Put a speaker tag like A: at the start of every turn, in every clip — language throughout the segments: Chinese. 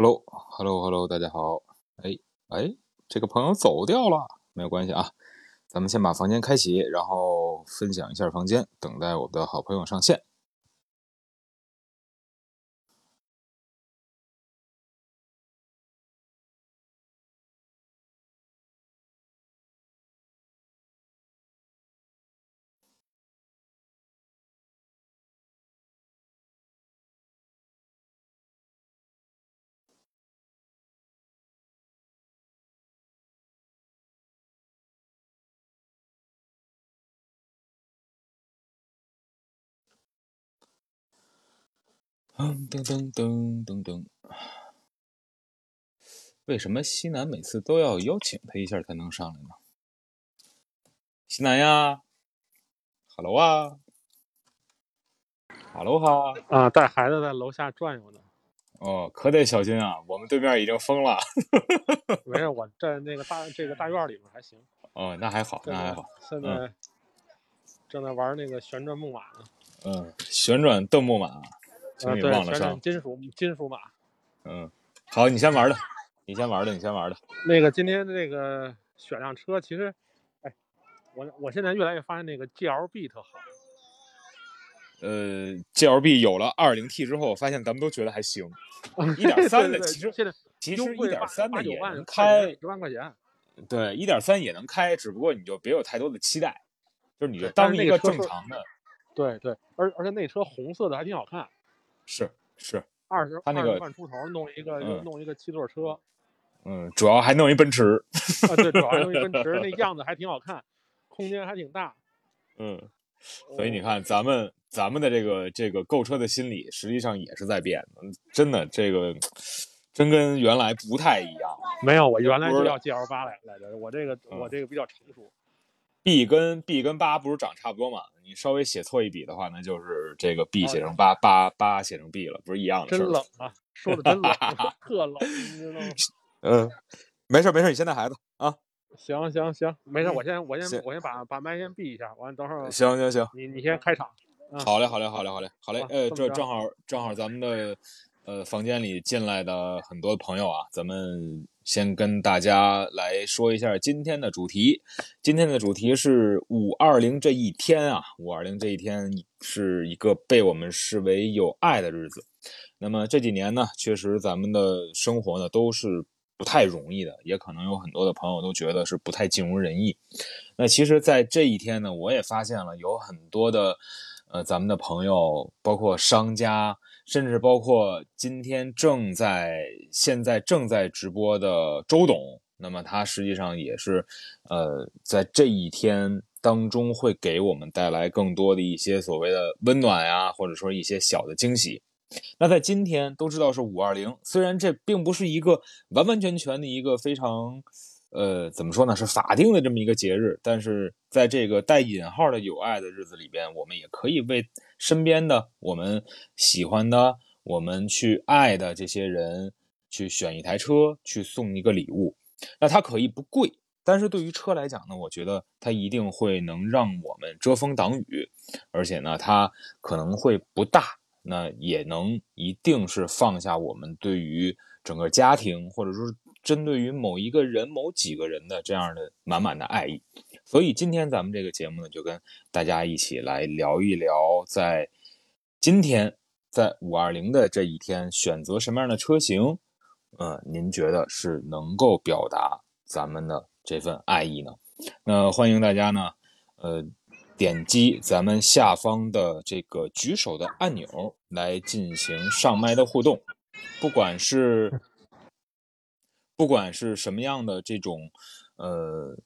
A: Hello，Hello，Hello，大家好。哎哎，这个朋友走掉了，没有关系啊。咱们先把房间开启，然后分享一下房间，等待我的好朋友上线。噔噔噔噔噔噔，为什么西南每次都要邀请他一下才能上来呢？西南呀，Hello 啊，Hello 哈
B: 啊，带孩子在楼下转悠呢。
A: 哦，可得小心啊，我们对面已经封了。
B: 没事，我在那个大这个大院里面还行。
A: 哦，那还好，那还好。
B: 现在正在玩那个旋转木马呢。
A: 嗯，旋转蹬木马。
B: 啊，对，旋转金属金属马。
A: 嗯，好，你先玩的，你先玩的，你先玩的。
B: 那个今天那个选辆车，其实，哎，我我现在越来越发现那个 G L B 特好。
A: 呃，G L B 有了二零 T 之后，我发现咱们都觉得还行。一点三的其实
B: 现在
A: 其实一点三的也
B: 能
A: 开，
B: 十万块钱。
A: 对，一点三也能开，只不过你就别有太多的期待，就是你就当一个正常的。
B: 对对，而而且那车红色的还挺好看。
A: 是是，
B: 二十
A: 他那个
B: 万出头弄一个弄一个七座车，
A: 嗯，主要还弄一奔驰，
B: 啊对，主要弄一奔驰，那 样子还挺好看，空间还挺大，
A: 嗯，所以你看咱们咱们的这个这个购车的心理实际上也是在变的，真的这个真跟原来不太一样。
B: 没有，我原来就要 G L 八来来着，我这个我这个比较成熟。
A: B 跟 B 跟八不是长差不多嘛？你稍微写错一笔的话，那就是这个 B 写成八，八八写成 B 了，不是一样的
B: 事真冷啊，说的真冷，特冷，你知道吗？
A: 嗯，没事没事，你先带孩子啊。
B: 行行行，没事，我先我先我先把把麦先闭一下，完了等会儿。
A: 行行行，
B: 你你先开场。
A: 好嘞好嘞好嘞好嘞好嘞，呃，这正好正好咱们的呃房间里进来的很多朋友啊，咱们。先跟大家来说一下今天的主题。今天的主题是五二零这一天啊，五二零这一天是一个被我们视为有爱的日子。那么这几年呢，确实咱们的生活呢都是不太容易的，也可能有很多的朋友都觉得是不太尽如人意。那其实，在这一天呢，我也发现了有很多的呃咱们的朋友，包括商家。甚至包括今天正在现在正在直播的周董，那么他实际上也是，呃，在这一天当中会给我们带来更多的一些所谓的温暖呀，或者说一些小的惊喜。那在今天都知道是五二零，虽然这并不是一个完完全全的一个非常。呃，怎么说呢？是法定的这么一个节日，但是在这个带引号的有爱的日子里边，我们也可以为身边的我们喜欢的、我们去爱的这些人去选一台车，去送一个礼物。那它可以不贵，但是对于车来讲呢，我觉得它一定会能让我们遮风挡雨，而且呢，它可能会不大，那也能一定是放下我们对于整个家庭或者说。针对于某一个人、某几个人的这样的满满的爱意，所以今天咱们这个节目呢，就跟大家一起来聊一聊，在今天在五二零的这一天，选择什么样的车型，呃，您觉得是能够表达咱们的这份爱意呢？那欢迎大家呢，呃，点击咱们下方的这个举手的按钮来进行上麦的互动，不管是。不管是什么样的这种，呃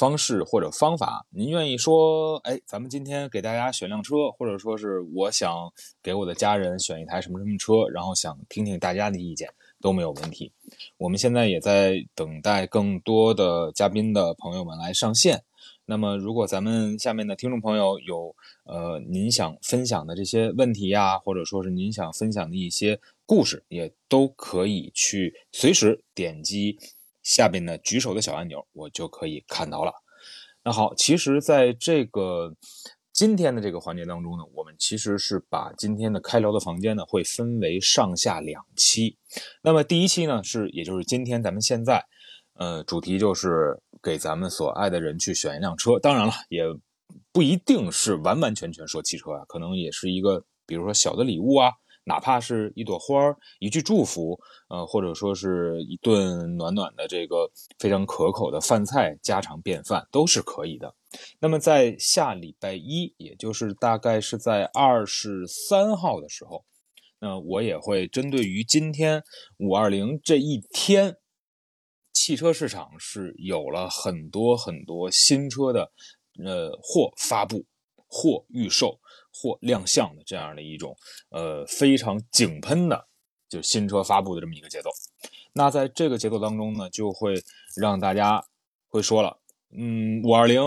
A: 方式或者方法，您愿意说，哎，咱们今天给大家选辆车，或者说是我想给我的家人选一台什么什么车，然后想听听大家的意见都没有问题。我们现在也在等待更多的嘉宾的朋友们来上线。那么，如果咱们下面的听众朋友有呃您想分享的这些问题呀，或者说是您想分享的一些。故事也都可以去随时点击下边的举手的小按钮，我就可以看到了。那好，其实在这个今天的这个环节当中呢，我们其实是把今天的开聊的房间呢，会分为上下两期。那么第一期呢，是也就是今天咱们现在，呃，主题就是给咱们所爱的人去选一辆车。当然了，也不一定是完完全全说汽车啊，可能也是一个，比如说小的礼物啊。哪怕是一朵花儿、一句祝福，呃，或者说是一顿暖暖的这个非常可口的饭菜，家常便饭都是可以的。那么在下礼拜一，也就是大概是在二十三号的时候，那我也会针对于今天五二零这一天，汽车市场是有了很多很多新车的，呃，或发布，或预售。或亮相的这样的一种，呃，非常井喷的，就新车发布的这么一个节奏。那在这个节奏当中呢，就会让大家会说了，嗯，五二零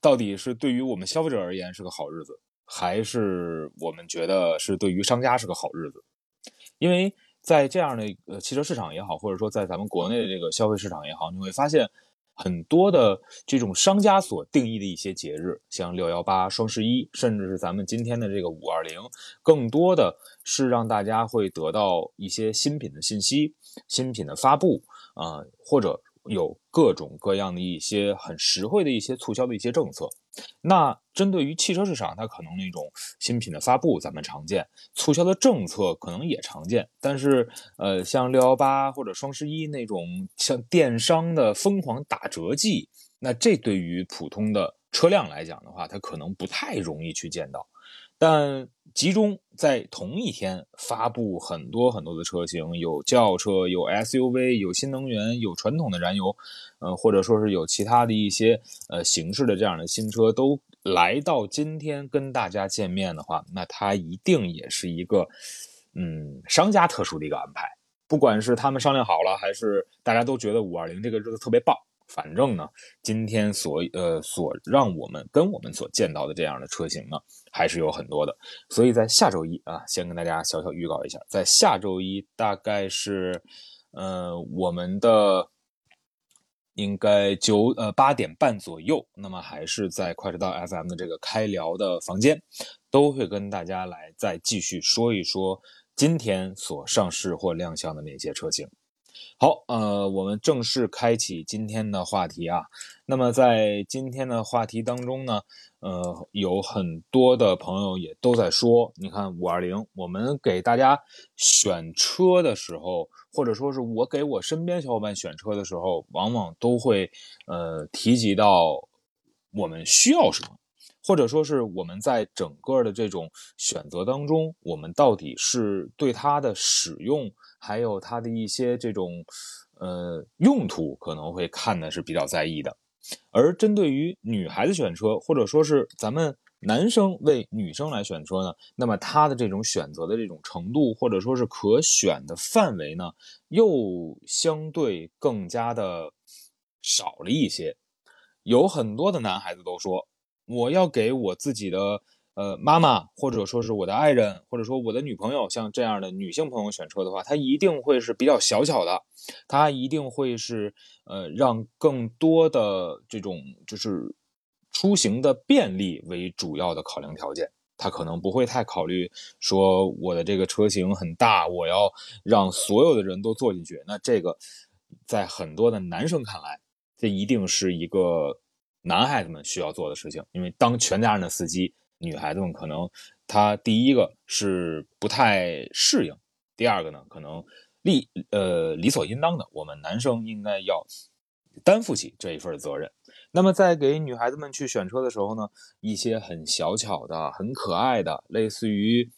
A: 到底是对于我们消费者而言是个好日子，还是我们觉得是对于商家是个好日子？因为在这样的呃汽车市场也好，或者说在咱们国内的这个消费市场也好，你会发现。很多的这种商家所定义的一些节日，像六幺八、双十一，甚至是咱们今天的这个五二零，更多的是让大家会得到一些新品的信息、新品的发布啊，或者。有各种各样的一些很实惠的一些促销的一些政策。那针对于汽车市场，它可能那种新品的发布咱们常见，促销的政策可能也常见。但是，呃，像六幺八或者双十一那种像电商的疯狂打折季，那这对于普通的车辆来讲的话，它可能不太容易去见到。但集中在同一天发布很多很多的车型，有轿车，有 SUV，有新能源，有传统的燃油，呃，或者说是有其他的一些呃形式的这样的新车都来到今天跟大家见面的话，那它一定也是一个嗯商家特殊的一个安排，不管是他们商量好了，还是大家都觉得五二零这个日子特别棒。反正呢，今天所呃所让我们跟我们所见到的这样的车型呢，还是有很多的。所以在下周一啊，先跟大家小小预告一下，在下周一大概是呃我们的应该九呃八点半左右，那么还是在快车道 FM 的这个开聊的房间，都会跟大家来再继续说一说今天所上市或亮相的那些车型。好，呃，我们正式开启今天的话题啊。那么在今天的话题当中呢，呃，有很多的朋友也都在说，你看五二零，我们给大家选车的时候，或者说是我给我身边小伙伴选车的时候，往往都会呃提及到我们需要什么，或者说是我们在整个的这种选择当中，我们到底是对它的使用。还有它的一些这种，呃，用途可能会看的是比较在意的，而针对于女孩子选车，或者说是咱们男生为女生来选车呢，那么他的这种选择的这种程度，或者说是可选的范围呢，又相对更加的少了一些。有很多的男孩子都说，我要给我自己的。呃，妈妈或者说是我的爱人，或者说我的女朋友，像这样的女性朋友选车的话，她一定会是比较小巧的，她一定会是呃让更多的这种就是出行的便利为主要的考量条件，她可能不会太考虑说我的这个车型很大，我要让所有的人都坐进去。那这个在很多的男生看来，这一定是一个男孩子们需要做的事情，因为当全家人的司机。女孩子们可能，她第一个是不太适应，第二个呢，可能理呃理所应当的，我们男生应该要担负起这一份责任。那么在给女孩子们去选车的时候呢，一些很小巧的、很可爱的，类似于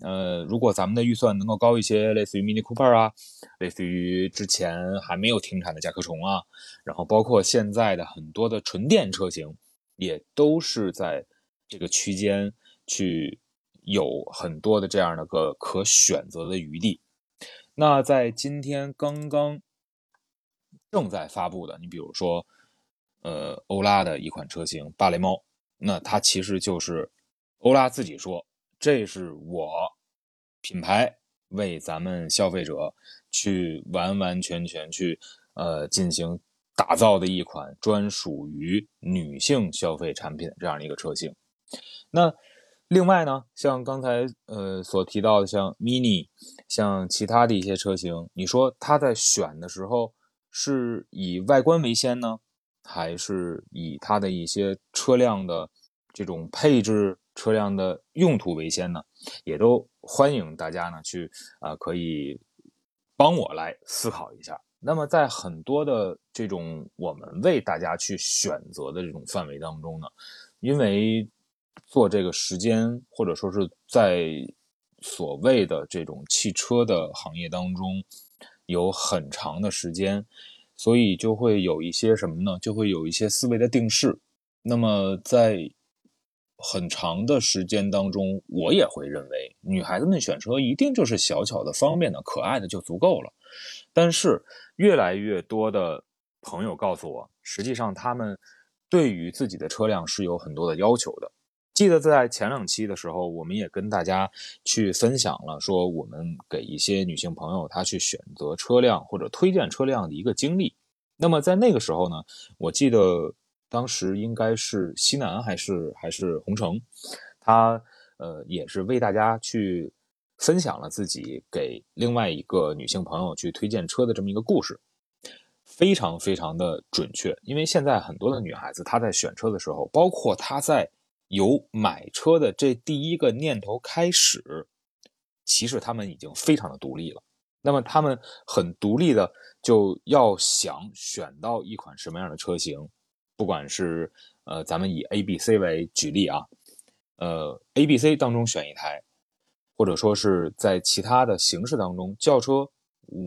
A: 呃，如果咱们的预算能够高一些，类似于 Mini Cooper 啊，类似于之前还没有停产的甲壳虫啊，然后包括现在的很多的纯电车型，也都是在。这个区间去有很多的这样的个可选择的余地。那在今天刚刚正在发布的，你比如说，呃，欧拉的一款车型芭蕾猫，那它其实就是欧拉自己说，这是我品牌为咱们消费者去完完全全去呃进行打造的一款专属于女性消费产品这样的一个车型。那另外呢，像刚才呃所提到的，像 Mini，像其他的一些车型，你说它在选的时候是以外观为先呢，还是以它的一些车辆的这种配置、车辆的用途为先呢？也都欢迎大家呢去啊，可以帮我来思考一下。那么在很多的这种我们为大家去选择的这种范围当中呢，因为做这个时间或者说是在所谓的这种汽车的行业当中有很长的时间，所以就会有一些什么呢？就会有一些思维的定式。那么在很长的时间当中，我也会认为女孩子们选车一定就是小巧的、方便的、可爱的就足够了。但是越来越多的朋友告诉我，实际上他们对于自己的车辆是有很多的要求的。记得在前两期的时候，我们也跟大家去分享了，说我们给一些女性朋友她去选择车辆或者推荐车辆的一个经历。那么在那个时候呢，我记得。当时应该是西南还是还是红城，他呃也是为大家去分享了自己给另外一个女性朋友去推荐车的这么一个故事，非常非常的准确。因为现在很多的女孩子她在选车的时候，包括她在由买车的这第一个念头开始，其实他们已经非常的独立了。那么他们很独立的就要想选到一款什么样的车型。不管是呃，咱们以 A、B、C 为举例啊，呃，A、B、C 当中选一台，或者说是在其他的形式当中，轿车，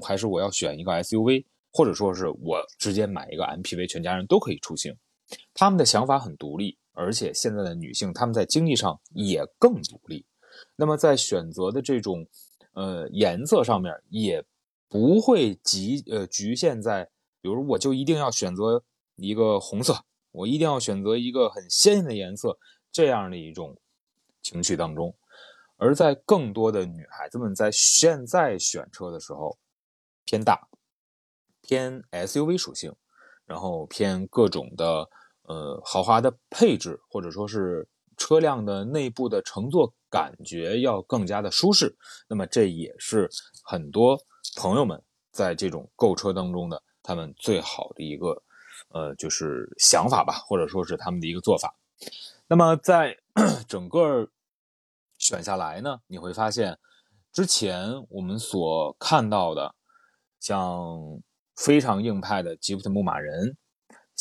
A: 还是我要选一个 SUV，或者说是我直接买一个 MPV，全家人都可以出行。他们的想法很独立，而且现在的女性她们在经济上也更独立。那么在选择的这种呃颜色上面，也不会局呃局限在，比如我就一定要选择。一个红色，我一定要选择一个很鲜艳的颜色，这样的一种情绪当中。而在更多的女孩子们在现在选车的时候，偏大，偏 SUV 属性，然后偏各种的呃豪华的配置，或者说是车辆的内部的乘坐感觉要更加的舒适。那么这也是很多朋友们在这种购车当中的他们最好的一个。呃，就是想法吧，或者说是他们的一个做法。那么在 整个选下来呢，你会发现，之前我们所看到的，像非常硬派的吉普的牧马人，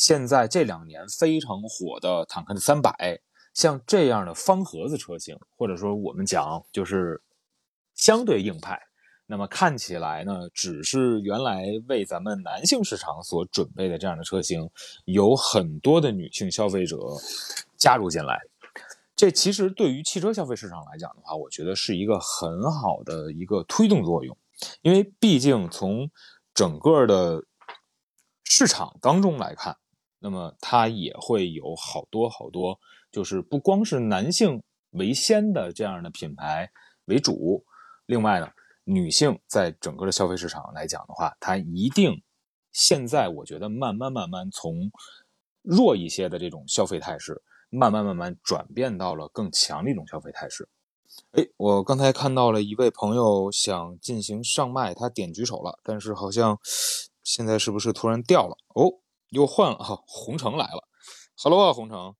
A: 现在这两年非常火的坦克的三百，像这样的方盒子车型，或者说我们讲就是相对硬派。那么看起来呢，只是原来为咱们男性市场所准备的这样的车型，有很多的女性消费者加入进来。这其实对于汽车消费市场来讲的话，我觉得是一个很好的一个推动作用。因为毕竟从整个的市场当中来看，那么它也会有好多好多，就是不光是男性为先的这样的品牌为主，另外呢。女性在整个的消费市场来讲的话，它一定现在我觉得慢慢慢慢从弱一些的这种消费态势，慢慢慢慢转变到了更强的一种消费态势。哎，我刚才看到了一位朋友想进行上麦，他点举手了，但是好像现在是不是突然掉了？哦，又换了哈，红城来了，Hello 啊，红城，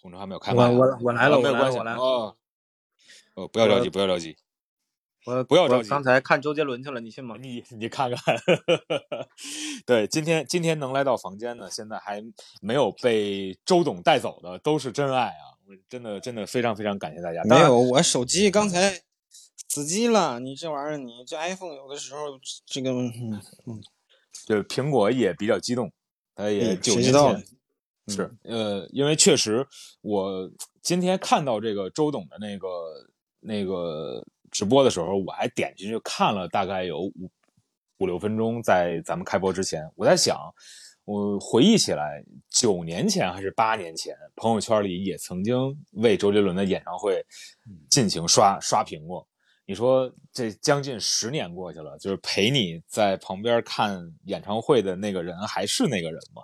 A: 红城还没有开麦，
C: 我我我来了，
A: 没有关系，
C: 我来
A: 了。哦，不要着急，不要着急，
C: 我
A: 不要着急。
C: 刚才看周杰伦去了，你信吗？
A: 你你看看，对，今天今天能来到房间呢，现在还没有被周董带走的，都是真爱啊！我真的真的非常非常感谢大家。
C: 没有，我手机刚才死机了。你这玩意儿，你这 iPhone 有的时候这个，嗯嗯，
A: 就苹果也比较激动，它也九年
C: 前
A: 是呃，因为确实我今天看到这个周董的那个。那个直播的时候，我还点进去看了大概有五五六分钟，在咱们开播之前，我在想，我回忆起来，九年前还是八年前，朋友圈里也曾经为周杰伦的演唱会进行刷刷屏过。你说这将近十年过去了，就是陪你在旁边看演唱会的那个人还是那个人吗？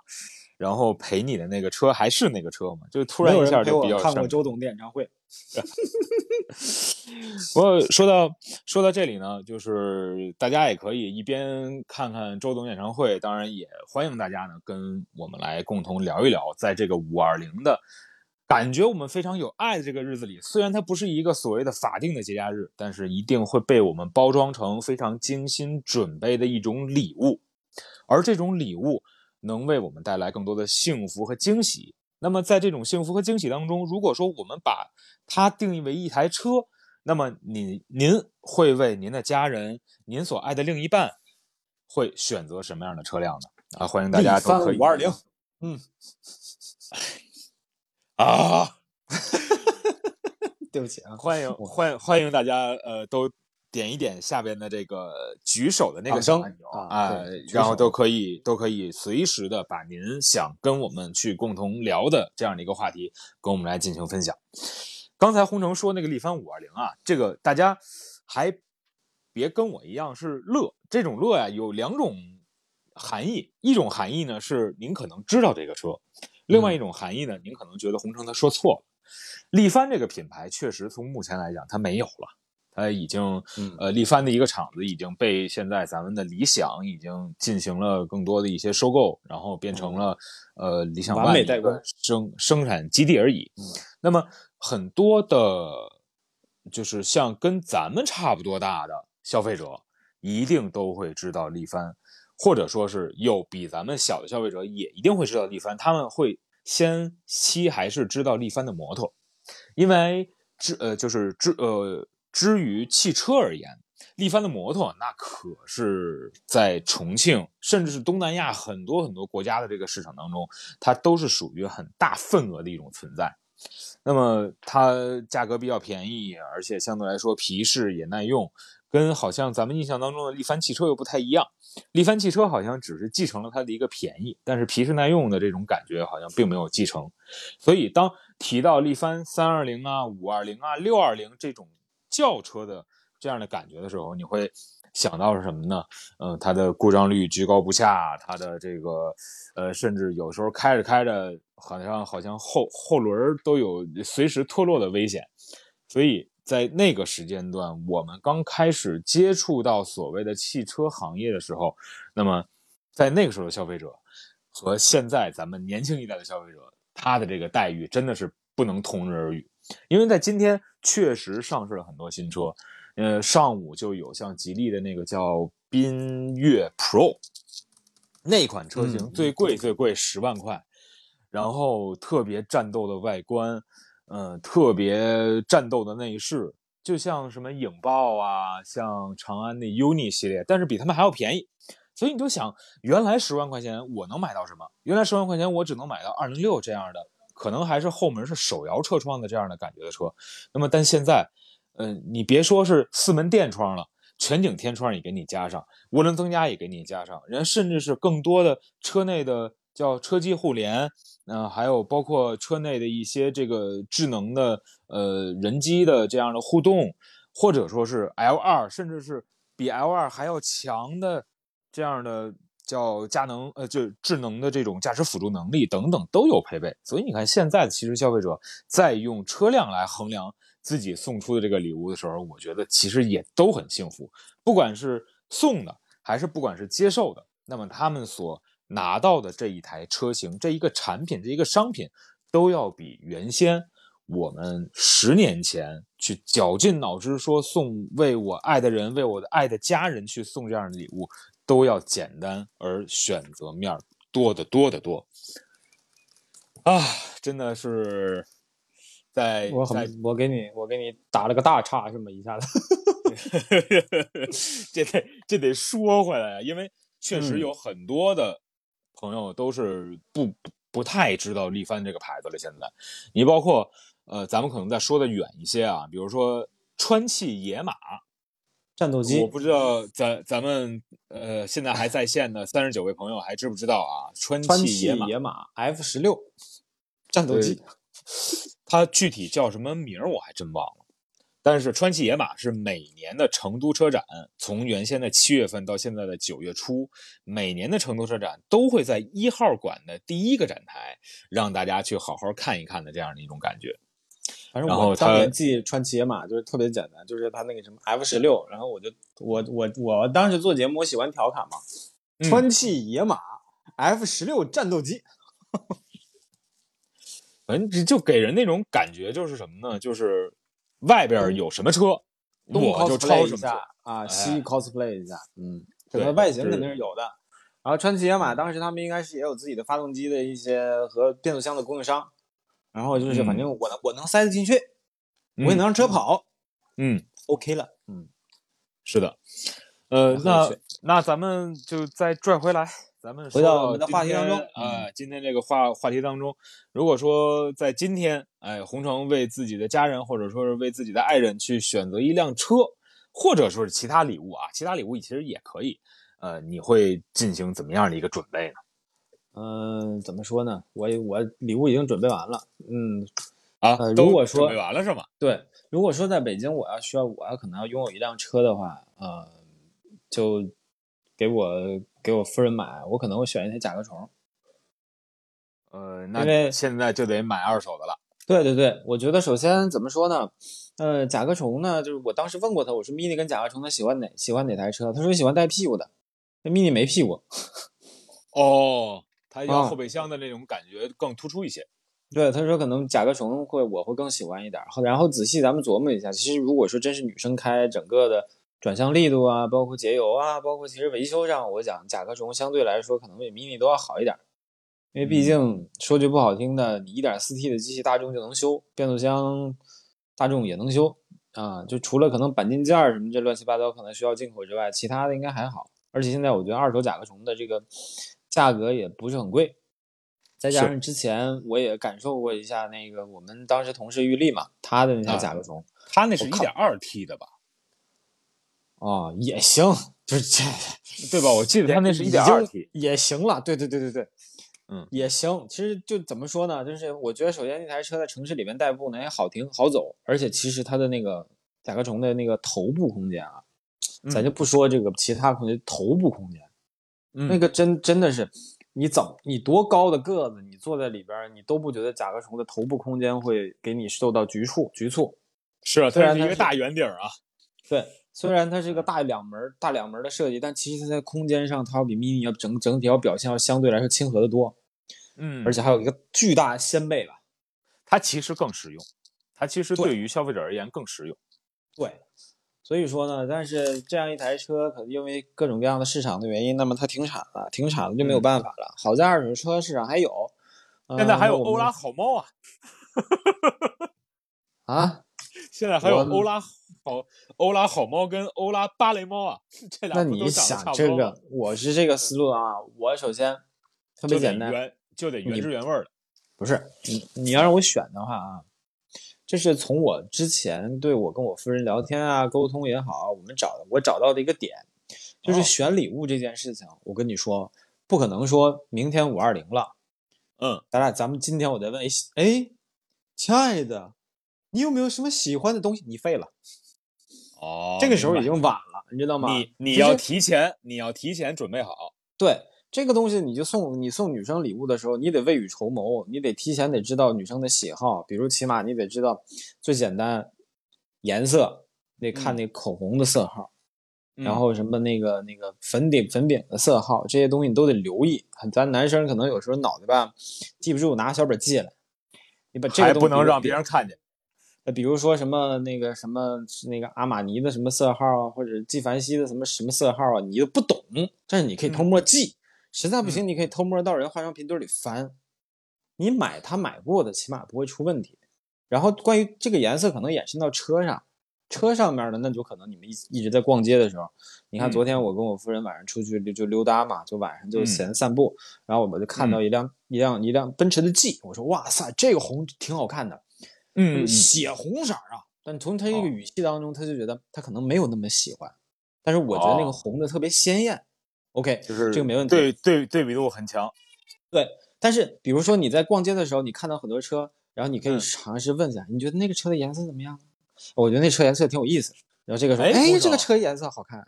A: 然后陪你的那个车还是那个车吗？就突然一下就比较
C: 看过周董的演唱会。
A: 不过说到说到这里呢，就是大家也可以一边看看周董演唱会，当然也欢迎大家呢跟我们来共同聊一聊，在这个五二零的感觉我们非常有爱的这个日子里，虽然它不是一个所谓的法定的节假日，但是一定会被我们包装成非常精心准备的一种礼物，而这种礼物能为我们带来更多的幸福和惊喜。那么在这种幸福和惊喜当中，如果说我们把它定义为一台车，那么您您会为您的家人、您所爱的另一半，会选择什么样的车辆呢？啊，欢迎大家都可以。
C: 五二零，
A: 嗯，啊，
C: 对不起啊，
A: 欢迎欢迎欢迎大家呃都点一点下边的这个举手的那个
C: 声
A: 啊，然后都可以都可以随时的把您想跟我们去共同聊的这样的一个话题跟我们来进行分享。刚才洪城说那个力帆五二零啊，这个大家还别跟我一样是乐，这种乐呀有两种含义，一种含义呢是您可能知道这个车，另外一种含义呢，您可能觉得洪城他说错了。力帆这个品牌确实从目前来讲它没有了，它已经呃力帆的一个厂子已经被现在咱们的理想已经进行了更多的一些收购，然后变成了呃理想
C: 完美代工
A: 生生产基地而已。那么。很多的，就是像跟咱们差不多大的消费者，一定都会知道力帆，或者说是有比咱们小的消费者也一定会知道力帆。他们会先期还是知道力帆的摩托，因为之呃就是之呃之于汽车而言，力帆的摩托那可是在重庆甚至是东南亚很多很多国家的这个市场当中，它都是属于很大份额的一种存在。那么它价格比较便宜，而且相对来说皮实也耐用，跟好像咱们印象当中的力帆汽车又不太一样。力帆汽车好像只是继承了它的一个便宜，但是皮实耐用的这种感觉好像并没有继承。所以当提到力帆三二零啊、五二零啊、六二零这种轿车的这样的感觉的时候，你会。想到是什么呢？嗯，它的故障率居高不下，它的这个，呃，甚至有时候开着开着，好像好像后后轮都有随时脱落的危险。所以在那个时间段，我们刚开始接触到所谓的汽车行业的时候，那么在那个时候的消费者和现在咱们年轻一代的消费者，他的这个待遇真的是不能同日而语。因为在今天确实上市了很多新车。呃，上午就有像吉利的那个叫缤越 Pro 那款车型，最贵最贵十万块，然后特别战斗的外观，嗯，特别战斗的内饰，就像什么影豹啊，像长安的 UNI 系列，但是比他们还要便宜。所以你就想，原来十万块钱我能买到什么？原来十万块钱我只能买到二零六这样的，可能还是后门是手摇车窗的这样的感觉的车。那么，但现在。嗯，你别说是四门电窗了，全景天窗也给你加上，涡轮增压也给你加上，人甚至是更多的车内的叫车机互联，嗯，还有包括车内的一些这个智能的呃人机的这样的互动，或者说是 L 二，甚至是比 L 二还要强的这样的叫佳能呃就智能的这种驾驶辅助能力等等都有配备。所以你看，现在其实消费者在用车辆来衡量。自己送出的这个礼物的时候，我觉得其实也都很幸福，不管是送的还是不管是接受的，那么他们所拿到的这一台车型、这一个产品、这一个商品，都要比原先我们十年前去绞尽脑汁说送为我爱的人、为我的爱的家人去送这样的礼物，都要简单而选择面多得多得多。啊，真的是。在
C: 我很，我给你，我给你打了个大叉，这么一下子，
A: 这得这得说回来啊，因为确实有很多的朋友都是不不太知道力帆这个牌子了。现在，你包括呃，咱们可能再说的远一些啊，比如说川汽野马
C: 战斗机，
A: 我不知道咱咱们呃现在还在线的三十九位朋友还知不知道啊？川
C: 汽
A: 野
C: 马 F 十六战斗机。
A: 它具体叫什么名儿我还真忘了，但是川崎野马是每年的成都车展，从原先的七月份到现在的九月初，每年的成都车展都会在一号馆的第一个展台让大家去好好看一看的这样的一种感觉。
C: 反正我当年记川崎野马就是特别简单，就是他那个什么 F 十六，然后我就我我我当时做节目，我喜欢调侃嘛，川崎野马 F 十六战斗机。
A: 反正就给人那种感觉，就是什么呢？就是外边有什么车，我就抄什么车
C: 啊，西 cosplay 一下，嗯，整个外形肯定是有的。然后川崎野马当时他们应该是也有自己的发动机的一些和变速箱的供应商，然后就是反正我能我能塞得进去，我也能让车跑，
A: 嗯
C: ，OK 了，
A: 嗯，是的，呃，那那咱们就再拽回来。咱们
C: 回到我们的话题当中
A: 啊，今天这个话话题当中，如果说在今天，哎，红城为自己的家人或者说是为自己的爱人去选择一辆车，或者说是其他礼物啊，其他礼物其实也可以，呃，你会进行怎么样的一个准备呢？
C: 嗯，怎么说呢？我我礼物已经准备完了，嗯
A: 啊，
C: 如果说
A: 准备完了是吗？
C: 对，如果说在北京，我要需要我要可能要拥有一辆车的话，呃，就给我。给我夫人买，我可能会选一台甲壳虫。
A: 呃，那现在就得买二手的了。
C: 对对对，我觉得首先怎么说呢？呃，甲壳虫呢，就是我当时问过他，我说 mini 跟甲壳虫他喜欢哪喜欢哪台车？他说喜欢带屁股的，那 mini 没屁股。
A: 哦，他要后备箱的那种感觉更突出一些。
C: 对，他说可能甲壳虫会我会更喜欢一点。后然后仔细咱们琢磨一下，其实如果说真是女生开，整个的。转向力度啊，包括节油啊，包括其实维修上，我讲甲壳虫相对来说可能比 mini 都要好一点，因为毕竟说句不好听的，你 1.4T 的机器大众就能修，变速箱大众也能修啊，就除了可能钣金件什么这乱七八糟可能需要进口之外，其他的应该还好。而且现在我觉得二手甲壳虫的这个价格也不是很贵，再加上之前我也感受过一下那个我们当时同事玉丽嘛，他的那台甲壳虫，
A: 他那是 1.2T 的吧？
C: 啊，也行，就是这，
A: 对吧？我记得他那是一点二 T，
C: 也行了。对对对对对，
A: 嗯，
C: 也行。其实就怎么说呢？就是我觉得，首先那台车在城市里面代步呢也好停好走，而且其实它的那个甲壳虫的那个头部空间啊，咱就不说这个其他空间，头部空间，那个真真的是，你怎么你多高的个子，你坐在里边，你都不觉得甲壳虫的头部空间会给你受到局促局促。
A: 是啊，
C: 它
A: 是一个大圆顶啊。
C: 对。虽然它是一个大两门大两门的设计，但其实它在空间上，它要比 mini 要整整体要表现要相对来说亲和的多。
A: 嗯，
C: 而且还有一个巨大掀背吧，
A: 它其实更实用，它其实对于消费者而言更实用。
C: 对，所以说呢，但是这样一台车，可能因为各种各样的市场的原因，那么它停产了，停产了就没有办法了。好在二手车市场还有，
A: 现在还有欧拉好猫啊，
C: 啊，
A: 现在还有欧拉。好，欧拉好猫跟欧拉芭蕾猫啊，这俩
C: 那你想这个，我是这个思路啊。我首先特别简单，
A: 就得原汁原味的。
C: 不是你，你要让我选的话啊，这是从我之前对我跟我夫人聊天啊、沟通也好，我们找的我找到的一个点，就是选礼物这件事情。我跟你说，不可能说明天五二零了，
A: 嗯，
C: 咱俩咱们今天我再问，哎，亲爱的，你有没有什么喜欢的东西？你废了。
A: 哦，
C: 这个时候已经晚了，你知道吗？
A: 你你要提前，你要提前准备好。
C: 对这个东西，你就送你送女生礼物的时候，你得未雨绸缪，你得提前得知道女生的喜好，比如起码你得知道最简单颜色，得看那口红的色号，然后什么那个那个粉底粉饼的色号，这些东西你都得留意。咱男生可能有时候脑袋吧记不住，拿小本记下来。你把这个
A: 还不能让别人看见。
C: 比如说什么那个什么那个阿玛尼的什么色号啊，或者纪梵希的什么什么色号啊，你又不懂，但是你可以偷摸记，实在不行你可以偷摸到人化妆品堆里翻，你买他买过的，起码不会出问题。然后关于这个颜色，可能延伸到车上，车上面的那就可能你们一一直在逛街的时候，你看昨天我跟我夫人晚上出去就溜达嘛，就晚上就闲散步，然后我们就看到一辆一辆一辆奔驰的 G，我说哇塞，这个红挺好看的。
A: 嗯，
C: 血红色啊，但从他这个语气当中，他就觉得他可能没有那么喜欢，但是我觉得那个红的特别鲜艳。OK，
A: 就是
C: 这个没问题，
A: 对对对比度很强。
C: 对，但是比如说你在逛街的时候，你看到很多车，然后你可以尝试问一下，你觉得那个车的颜色怎么样？我觉得那车颜色挺有意思。然后这个说，哎，
A: 哎
C: 这个车颜色好看。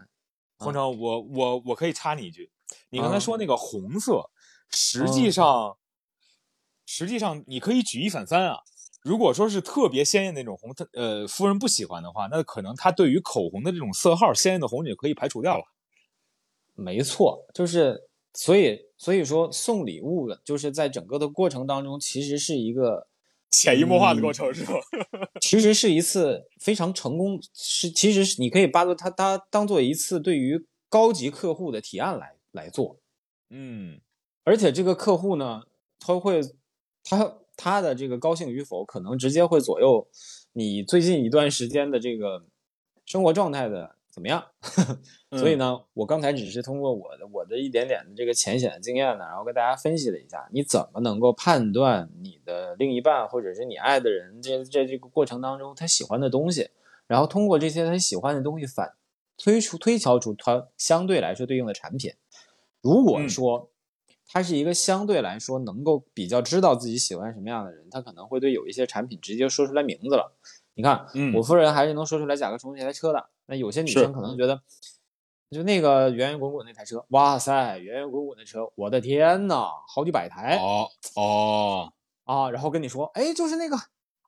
A: 洪城，我我我可以插你一句，你刚才
C: 啊
A: 说那个红色，实际上，实际上你可以举一反三啊。如果说是特别鲜艳那种红，他呃夫人不喜欢的话，那可能他对于口红的这种色号鲜艳的红你就可以排除掉了。
C: 没错，就是所以所以说送礼物的，就是在整个的过程当中，其实是一个
A: 潜移默化的过程是吧？
C: 其实是一次非常成功，是其实是你可以把它它当做一次对于高级客户的提案来来做，
A: 嗯
C: 而且这个客户呢，他会他他的这个高兴与否，可能直接会左右你最近一段时间的这个生活状态的怎么样。所以呢，我刚才只是通过我的我的一点点的这个浅显的经验呢，然后跟大家分析了一下，你怎么能够判断你的另一半或者是你爱的人这这这个过程当中他喜欢的东西，然后通过这些他喜欢的东西反推出推敲出他相对来说对应的产品。如果
A: 嗯
C: 说他是一个相对来说能够比较知道自己喜欢什么样的人，他可能会对有一些产品直接说出来名字了。你看，
A: 嗯
C: 我夫人还是能说出来甲壳虫这台车的。那有些女生可能觉得，就那个圆圆滚滚那台车，哇塞，圆圆滚滚的车，我的天呐，好几百台、
A: 哦哦，
C: 啊！然后跟你说，哎，就是那个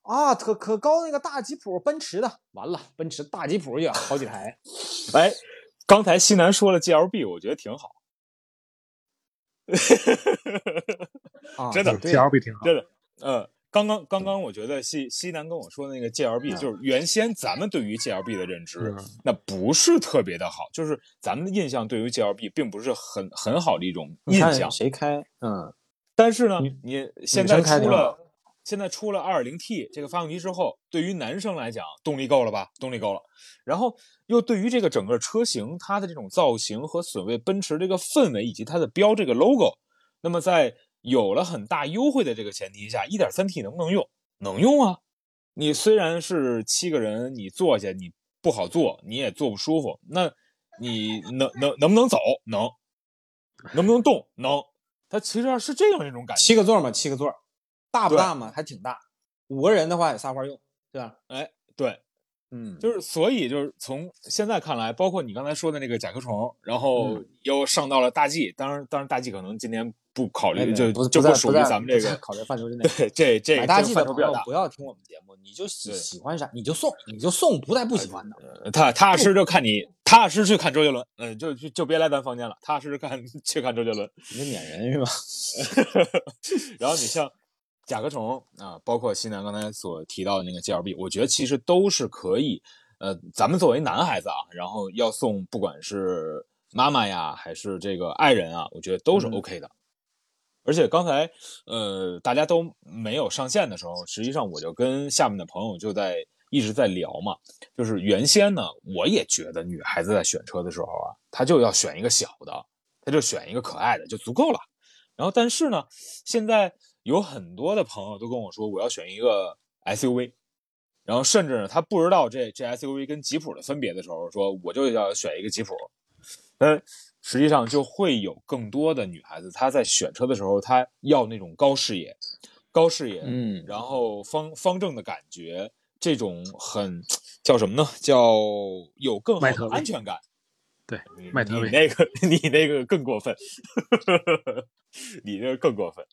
C: 啊，可可高那个大吉普，奔驰的，完了，奔驰大吉普也好几台。
A: 哎，刚才西南说了 GLB，我觉得挺好，
C: 啊，
A: 真的
C: 对
B: G L B 挺好。
A: 真的，嗯，刚刚刚刚我觉得西西南跟我说的那个 GLB，、
C: 嗯
A: 就是原先咱们对于 GLB 的认知，
B: 嗯
A: 那不是特别的好，就是咱们的印象对于 GLB 并不是很很好的一种印象。
C: 谁开？嗯，
A: 但是呢
C: 女，
A: 你现在出了现在出了 2.0T 这个发动机之后，对于男生来讲，动力够了吧？动力够了。然后又对于这个整个车型它的这种造型和所谓奔驰这个氛围以及它的标这个 logo，那么在有了很大优惠的这个前提下，1.3T 能不能用？能用啊！你虽然是七个人，你坐下你不好坐，你也坐不舒服，那你能能能不能走？能，能不能动？能。它其实是这样一种感觉。
C: 七个座嘛，七个座，大不大嘛？还挺大。五个人的话也撒欢用，对吧？
A: 哎，对，
C: 嗯，
A: 就是所以就是从现在看来，包括你刚才说的那个甲壳虫，然后
C: 嗯
A: 又上到了大 G，当然当然大 G 可能今年不考虑，
C: 没没
A: 就
C: 不
A: 属于咱们这个
C: 考虑范畴之内。
A: 对这这
C: 买大 G 的。朋友不要听我们节目，你就喜喜欢啥你就送，你就送，不带不喜欢的。
A: 呃踏踏实就看你，踏踏实去看周杰伦，嗯，就就就别来咱房间了，踏实看去看周杰伦。
C: 你这撵人是吧？
A: 然后你像甲壳虫啊，包括西南刚才所提到的那个 GLB，我觉得其实都是可以。呃，咱们作为男孩子啊，然后要送不管是妈妈呀，还是这个爱人啊，我觉得都是
C: 嗯
A: OK 的。而且刚才呃大家都没有上线的时候，实际上我就跟下面的朋友就在一直在聊嘛，就是原先呢，我也觉得女孩子在选车的时候啊，她就要选一个小的，她就选一个可爱的就足够了。然后但是呢，现在有很多的朋友都跟我说，我要选一个 SUV，然后甚至呢，他不知道这这 SUV 跟吉普的分别的时候，说我就要选一个吉普。那，实际上就会有更多的女孩子，她在选车的时候，她要那种高视野、高视野，
C: 嗯，
A: 然后方方正的感觉，这种很叫什么呢？叫有更好的安全感。
B: 对
A: 你
B: 迈特威
A: 你那个 你那个更过分，你那个更过分。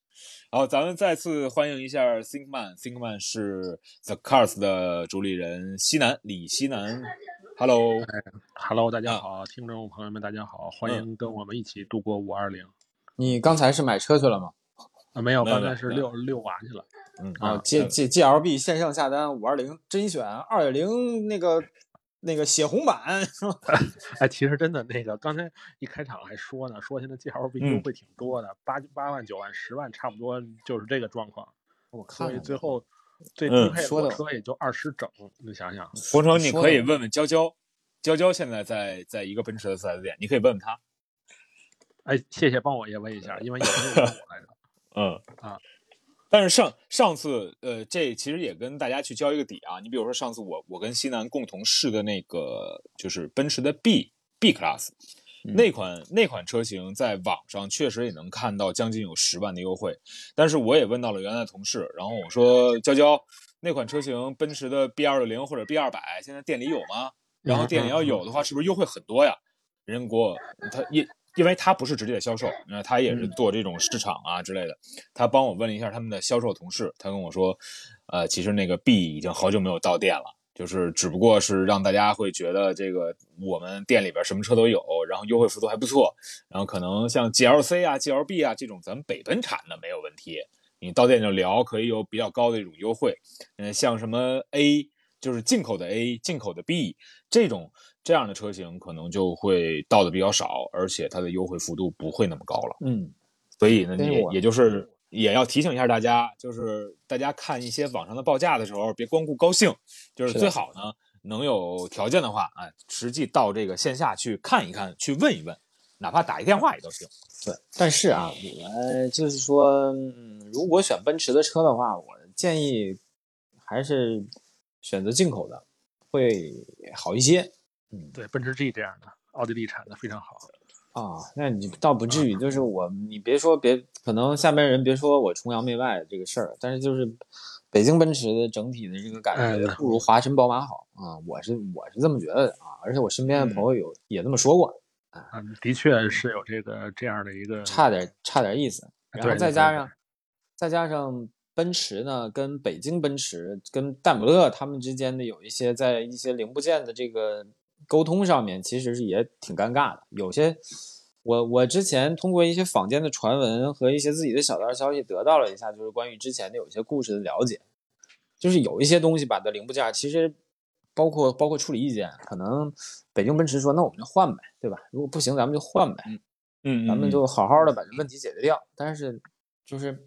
A: 好，咱们再次欢迎一下 Thinkman，Thinkman 是 The Cars 的主理人西南李西南
B: ，Hello，Hello，大家
A: 啊
B: 好，听众朋友们，大家好，欢
A: 嗯
B: 迎跟我们一起度过五二零。
C: 你刚才是买车去了吗？
B: 啊，没有，刚才是遛遛娃去了。
A: 嗯
C: 啊
B: 啊
C: ，G G G L B 线上下单五二零甄选二点零那个那个血红版是吧？
B: 哎，其实真的那个，刚才一开场还说呢，说现在 GLB
A: 嗯
B: 优惠挺多的，八八万、九万、十万，差不多就是这个状况。
C: 我看了
B: 最后最
A: 嗯
B: 低配
C: 说的
B: 车也就二十整，你想想。
A: 洪城，你可以问问娇娇，娇娇现在在在一个奔驰的四 S 店，你可以问问他。
B: 哎，谢谢帮我也问一下，因为有人问我来着。
A: 嗯
B: 啊，
A: 但是上上次呃，这其实也跟大家去交一个底啊。你比如说上次我我跟西南共同试的那个就是奔驰的 B B Class，、
C: 嗯
A: 那款那款车型在网上确实也能看到将近有十万的优惠。但是我也问到了原来的同事，然后我说娇娇，那款车型奔驰的 B 二六零或者 B 二百现在店里有吗？然后店里要有的话，是不是优惠很多呀？人给我他因因为他不是直接的销售，那他也是做这种市场啊之类的。他帮我问了一下他们的销售同事，他跟我说，呃，其实那个 B 已经好久没有到店了，就是只不过是让大家会觉得这个我们店里边什么车都有，然后优惠幅度还不错，然后可能像 GLC 啊、GLB 啊这种咱们北奔产的没有问题，你到店就聊，可以有比较高的一种优惠。嗯，像什么 A 就是进口的 A、进口的 B 这种。这样的车型可能就会到的比较少，而且它的优惠幅度不会那么高了。
C: 嗯，
A: 所以呢，也也就是也要提醒一下大家，就是大家看一些网上的报价的时候，别光顾高兴，就是最好呢能有条件的话，哎，实际到这个线下去看一看，去问一问，哪怕打一电话也都行。
C: 对，但是啊，我就是说，嗯，如果选奔驰的车的话，我建议还是选择进口的会好一些。
B: 嗯，对，奔驰 G 这样的，奥地利产的非常好
C: 啊。那你倒不至于，就是我，你别说别，可能下边人别说我崇洋媚外这个事儿，但是就是北京奔驰的整体的这个感觉不如华晨宝马好啊。我是我是这么觉得的啊，而且我身边的朋友有也这么说过
B: 啊。的确是有这个这样的一个
C: 差点差点意思，然后再加上再加上奔驰呢，跟北京奔驰跟戴姆勒他们之间的有一些在一些零部件的这个。沟通上面其实是也挺尴尬的，有些我我之前通过一些坊间的传闻和一些自己的小道消息得到了一下，就是关于之前的有一些故事的了解，就是有一些东西吧的零部件，其实包括包括处理意见，可能北京奔驰说那我们就换呗，对吧？如果不行咱们就换呗，
A: 嗯，
C: 咱们就好好的把这问题解决掉。但是就是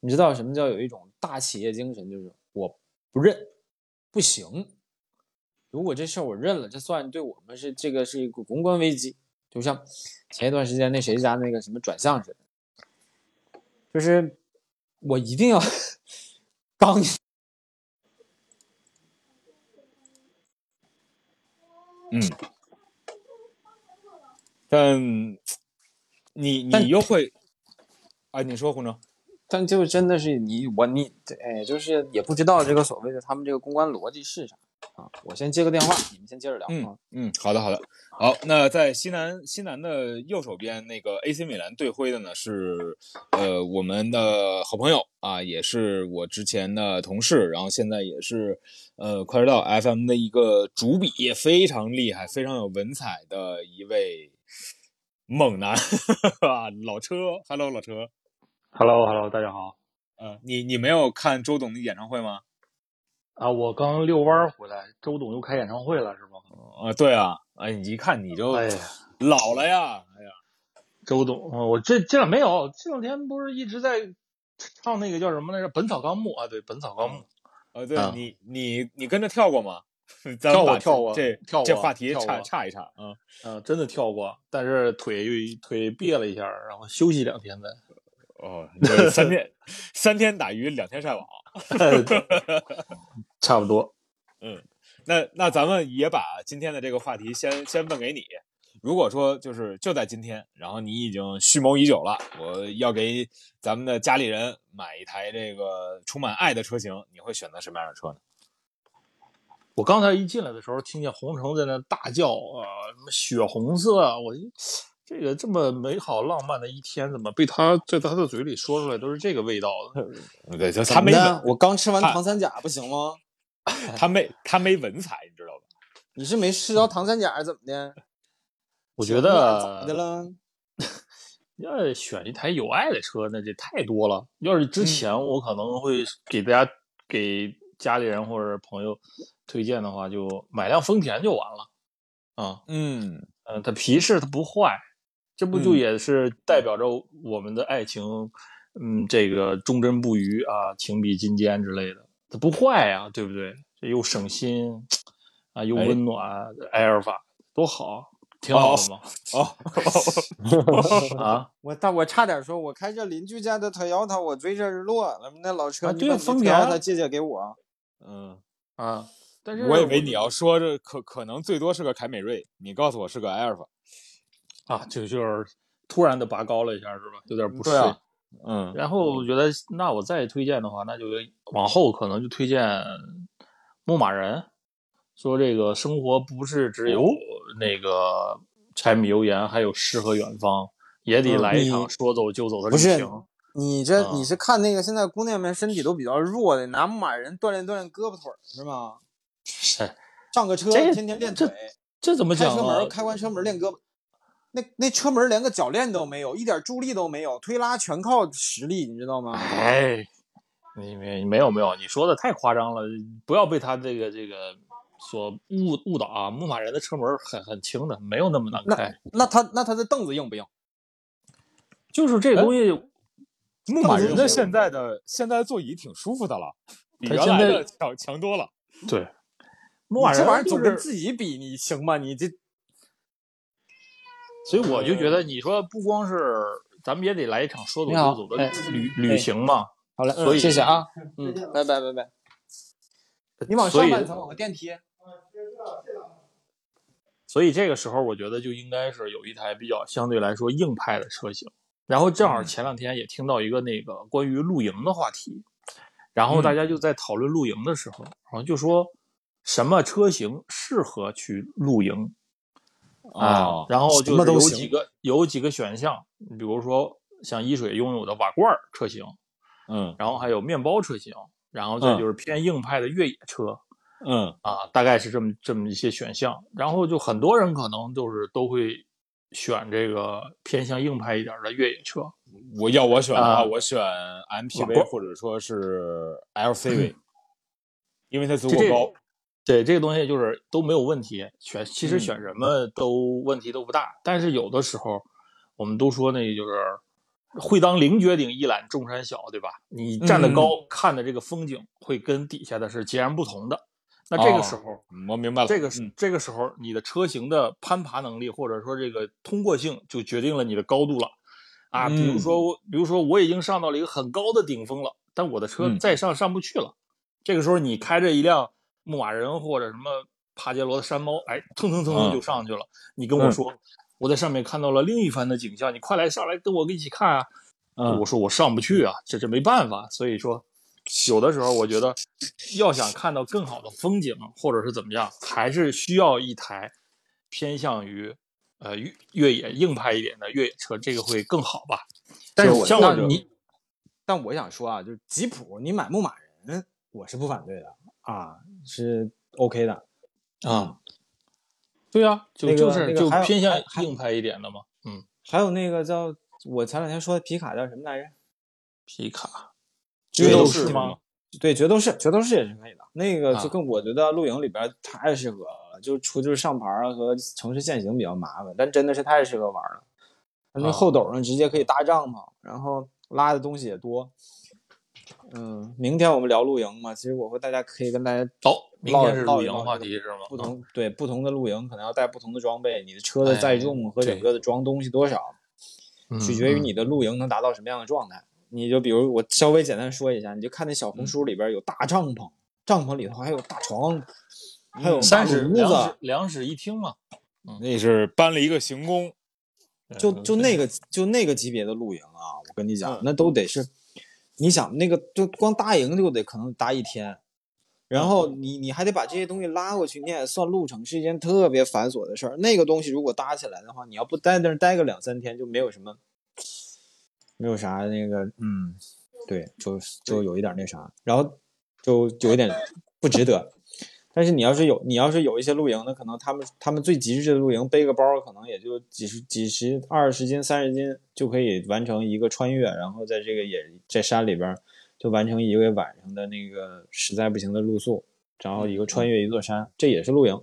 C: 你知道什么叫有一种大企业精神，就是我不认，不行。如果这事儿我认了，这算对我们是这个是一个公关危机，就像前一段时间那谁家那个什么转向似的，就是我一定要刚，
A: 嗯，但你你又会，啊，你说胡总，
C: 但就真的是你我你哎，就是也不知道这个所谓的他们这个公关逻辑是啥。啊，我先接个电话，你们先接着聊。
A: 嗯嗯，好的好的，好。那在西南西南的右手边，那个 AC 米兰队徽的呢是呃我们的好朋友啊，也是我之前的同事，然后现在也是呃快车道 FM 的一个主笔，非常厉害、非常有文采的一位猛男啊，老车。Hello，老车。
D: Hello Hello，大家好。
A: 嗯，你你没有看周董的演唱会吗？
D: 啊，我刚遛弯回来，周董又开演唱会了，是吗？
A: 啊，对啊，哎，你一看你就
D: 哎呀
A: 老了呀，哎呀，
D: 周董，我这这两没有，这两天不是一直在唱那个叫什么来着，《本草纲目》啊，对，《本草纲目》。
A: 啊，对你你你跟着跳过吗？
D: 跳过跳过，
A: 这
D: 跳过
A: 这话题差差一差啊，
D: 嗯，真的跳过，但是腿腿别了一下，然后休息两天再。
A: 哦，三天三天打鱼两天晒网。
D: 差不多，
A: 嗯，那那咱们也把今天的这个话题先先问给你。如果说就是就在今天，然后你已经蓄谋已久了，我要给咱们的家里人买一台这个充满爱的车型，你会选择什么样的车呢？
D: 我刚才一进来的时候，听见红城在那大叫啊，什么血红色，我这个这么美好浪漫的一天，怎么被他在他的嘴里说出来都是这个味道
A: 的？对，他没
C: 我刚吃完糖三甲不行吗？
A: 他没他没文采，你知道吧？
C: 你是没吃着糖三甲怎么的？
D: 我觉得
C: 咋的了？
D: 要是选一台有爱的车，那就太多了。要是之前我可能会给大家给家里人或者朋友推荐的话，就买辆丰田就完了。啊，
A: 嗯。
D: 嗯，它皮实，它不坏，这不就也是代表着我们的爱情，嗯，这个忠贞不渝啊，情比金坚之类的，它不坏呀，对不对？这又省心啊，又温暖，埃尔法多好，挺好的嘛。
A: 哦，
D: 啊，
C: 我但我差点说，我开着邻居家的 Toyota，我追着日落，那老车，
D: 对丰田，
C: 他借借给我。
A: 嗯
D: 啊。但是
A: 我以为你要说这可可能最多是个凯美瑞，你告诉我是个埃尔法
D: 啊，就就是突然的拔高了一下，是吧？有点不
A: 适啊，嗯，
D: 然后我觉得，那我再推荐的话，那就往后可能就推荐牧马人，说这个生活不是只有那个柴米油盐，还有诗和远方，也得
C: 嗯
D: 来一场说走就走的
C: 不是
D: 旅行。
C: 你这
D: 啊
C: 你是看那个现在姑娘们身体都比较弱的，拿牧马人锻炼锻炼胳膊腿儿是吗？
D: 是
C: 上个车天天练腿，
D: 这怎么讲呢
C: 开车门？开关车门练胳膊。那那车门连个铰链都没有，一点助力都没有，推拉全靠实力，你知道吗？
D: 哎，你没没有没有，你说的太夸张了，不要被他这个这个所误误导啊！牧马人的车门很很轻的，没有那么难
C: 那
D: 开，
C: 那他那他的凳子硬不硬？
D: 就是这东西。
A: 牧马人的现在的现在的座椅挺舒服的了，比原来的强强多了。
D: 对，牧马人
C: 这玩意儿
D: 就是
C: 总跟自己比，你行吗？你这
D: 所以我就觉得，你说不光是咱们也得来一场说走就走的
C: 哎
D: 旅旅行嘛。
C: 好嘞，
D: 所以
C: 谢谢啊，嗯，拜拜拜拜。你往上半层有个电梯，
D: 所以这个时候，我觉得就应该是有一台比较相对来说硬派的车型。然后正好前两天也听到一个那个关于露营的话题，然后大家就在讨论露营的时候，然后就说什么车型适合去露营啊
A: 哦，
D: 然后就是有几个有几个选项，比如说像一水拥有的瓦罐车型，
A: 嗯
D: 然后还有面包车型，然后再就是偏硬派的越野车。
A: 嗯
D: 啊，大概是这么这么一些选项，然后就很多人可能就是都会选这个偏向硬派一点的越野车。
A: 我要我选的话，
D: 啊
A: 我选 MPV 或者说是 LCV，因为它足够高。
D: 对这个东西就是都没有问题，选其实
A: 嗯
D: 选什么都问题都不大，但是有的时候我们都说那就是会当凌绝顶，一览众山小，对吧？你站得高、看的这个风景会跟底下的是截然不同的。那这个时候，
A: 嗯我明白了，
D: 这个是、
A: 嗯
D: 这个时候，你的车型的攀爬能力，或者说这个通过性，就决定了你的高度了。啊，比如
A: 嗯
D: 说，比如说我已经上到了一个很高的顶峰了，但我的车
A: 嗯
D: 再上上不去了。这个时候，你开着一辆牧马人或者什么帕杰罗的山猫，哎，蹭蹭蹭蹭
A: 嗯
D: 就上去了。你跟我说，我在上面看到了另一番的景象，你快来上来跟我一起看啊！
A: 嗯
D: 我说我上不去啊，这这没办法。所以说，有的时候我觉得，要想看到更好的风景，或者是怎么样，还是需要一台偏向于呃越越野硬派一点的越野车，这个会更好吧？
C: 但是我
D: 像
C: 你，但我想说啊，就是吉普，你买牧马人，我是不反对的啊，是 OK 的。
D: 啊，对啊，就
C: 那个
D: 就是
C: 那个
D: 就偏向硬派一点的嘛。嗯，
C: 还有那个叫我前两天说的皮卡叫什么来着？
D: 皮卡
C: 决斗士
D: 士吗？
C: 对，决斗士，决斗士也是可以的。那个
D: 啊
C: 就跟我觉得露营里边太适合了，就出就是上牌和城市限行比较麻烦，但真的是太适合玩了。它那
D: 啊
C: 后斗上直接可以搭帐篷，然后拉的东西也多。嗯，明天我们聊露营嘛，其实我和大家可以跟大家
D: 哦，明天是露营话题是吗？
C: 不同对不同的露营可能要带不同的装备，你的车的载
D: 哎
C: 重和整个的装东西多少，
D: 嗯
C: 取决于
D: 嗯
C: 你的露营能达到什么样的状态。你就比如我稍微简单说一下，你就看那小红书里边有大帐篷，帐篷里头还有大床，还有
D: 三室两室
C: 炉子，
D: 两室一厅嘛。
A: 那是搬了一个行宫，
C: 就就那个就那个级别的露营啊，我跟你讲
A: 嗯，
C: 那都得是，你想那个就光搭营就得可能搭一天，然后你你还得把这些东西拉过去，你也算路程，是一件特别繁琐的事儿。那个东西如果搭起来的话，你要不待在那儿待个两三天，就没有什么，没有啥那个，嗯，对，就就有一点那啥，然后就有一点不值得。但是你要是有，你要是有一些露营的，可能他们他们最极致的露营，背个包可能也就几十几十二十斤三十斤就可以完成一个穿越，然后在这个野在山里边就完成一个晚上的那个实在不行的露宿，然后一个穿越一座山，这也是露营。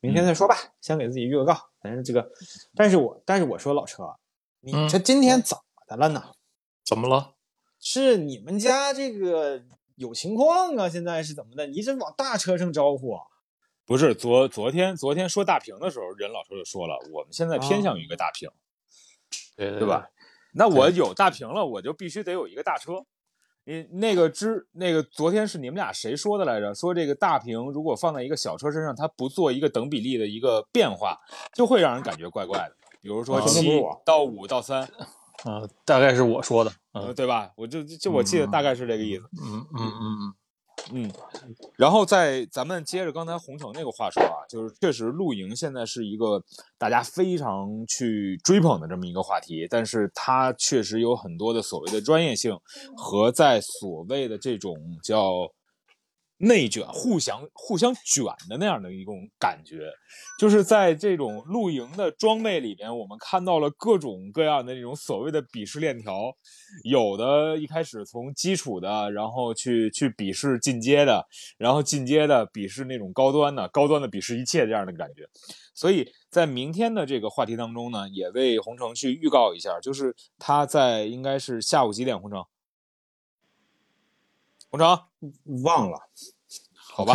C: 明天再说吧，先给自己预个告。但是这个，但是我但是我说老车，你
D: 嗯
C: 这今天怎么的了呢？
D: 怎么了？
C: 是你们家这个有情况啊？现在是怎么的？你这往大车上招呼啊？
A: 不是昨昨天昨天说大屏的时候，任老师就说了，我们现在偏向于一个大屏，
D: 对
A: 对吧？？那我有大屏了，我就必须得有一个大车。你那个之那个昨天是你们俩谁说的来着？说这个大屏如果放在一个小车身上，它不做一个等比例的一个变化，就会让人感觉怪怪的。比如说
C: 啊
A: 七到五到三，
D: 啊，大概是我说的，嗯，
A: 对吧？我就就我记得大概是这个意思。
D: 嗯嗯嗯嗯。
A: 嗯，然后在咱们接着刚才红城那个话说啊，就是确实露营现在是一个大家非常去追捧的这么一个话题，但是它确实有很多的所谓的专业性和在所谓的这种叫。内卷，互相互相卷的那样的一种感觉，就是在这种露营的装备里面，我们看到了各种各样的这种所谓的鄙视链条，有的一开始从基础的，然后去去鄙视进阶的，然后进阶的鄙视那种高端的，高端的鄙视一切这样的感觉。所以在明天的这个话题当中呢，也为红城去预告一下，就是他在应该是下午几点，红城。红城
C: 忘了，
A: 好吧，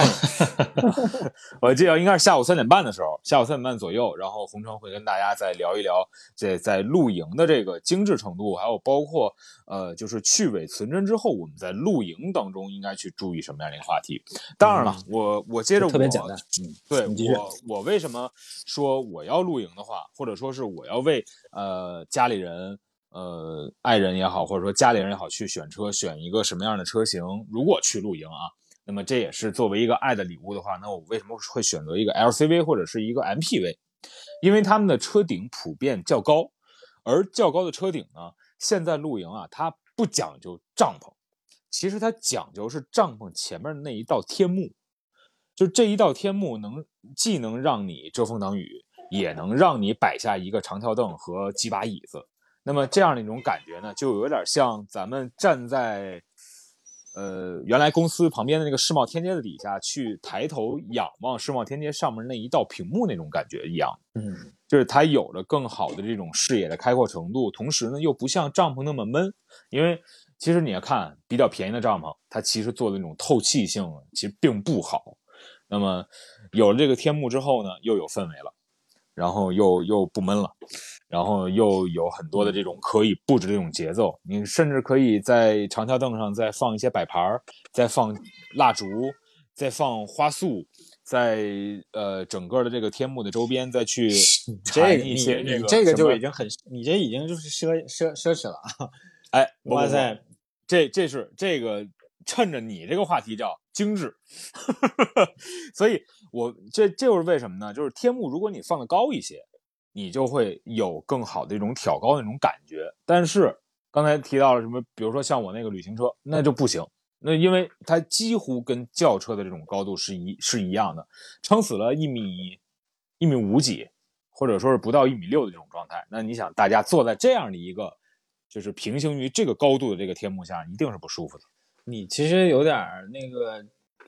A: 我记得应该是下午三点半的时候，下午三点半左右，然后红城会跟大家再聊一聊这在露营的这个精致程度，还有包括呃，就是去伪存真之后，我们在露营当中应该去注意什么样的一个话题。当然了，我我接着
C: 特别简单，
A: 嗯，对我我为什么说我要露营的话，或者说是我要为呃家里人。呃，爱人也好，或者说家里人也好，去选车，选一个什么样的车型？如果去露营啊，那么这也是作为一个爱的礼物的话，那我为什么会选择一个 LCV 或者是一个 MPV？因为他们的车顶普遍较高，而较高的车顶呢，现在露营啊，它不讲究帐篷，其实它讲究是帐篷前面的那一道天幕，就这一道天幕能既能让你遮风挡雨，也能让你摆下一个长条凳和几把椅子。那么这样的一种感觉呢，就有点像咱们站在，呃，原来公司旁边的那个世贸天阶的底下去抬头仰望世贸天阶上面那一道屏幕那种感觉一样。
C: 嗯，
A: 就是它有了更好的这种视野的开阔程度，同时呢又不像帐篷那么闷。因为其实你要看比较便宜的帐篷，它其实做的那种透气性其实并不好。那么有了这个天幕之后呢，又有氛围了。然后又又不闷了，然后又有很多的这种可以布置这种节奏，你甚至可以在长条凳上再放一些摆盘儿，再放蜡烛，再放花束，在呃整个的这个天幕的周边再去
C: 这
A: 一些
C: 这个这个就已经很，你这已经就是奢奢奢侈了啊！
A: 哎，
C: 哇塞，
A: 这这是这个趁着你这个话题叫精致，所以。我这这就是为什么呢？就是天幕，如果你放的高一些，你就会有更好的一种挑高的那种感觉。但是刚才提到了什么，比如说像我那个旅行车，那就不行。那因为它几乎跟轿车的这种高度是一是一样的，撑死了一米一米五几，或者说是不到一米六的这种状态。那你想，大家坐在这样的一个就是平行于这个高度的这个天幕下，一定是不舒服的。
C: 你其实有点那个。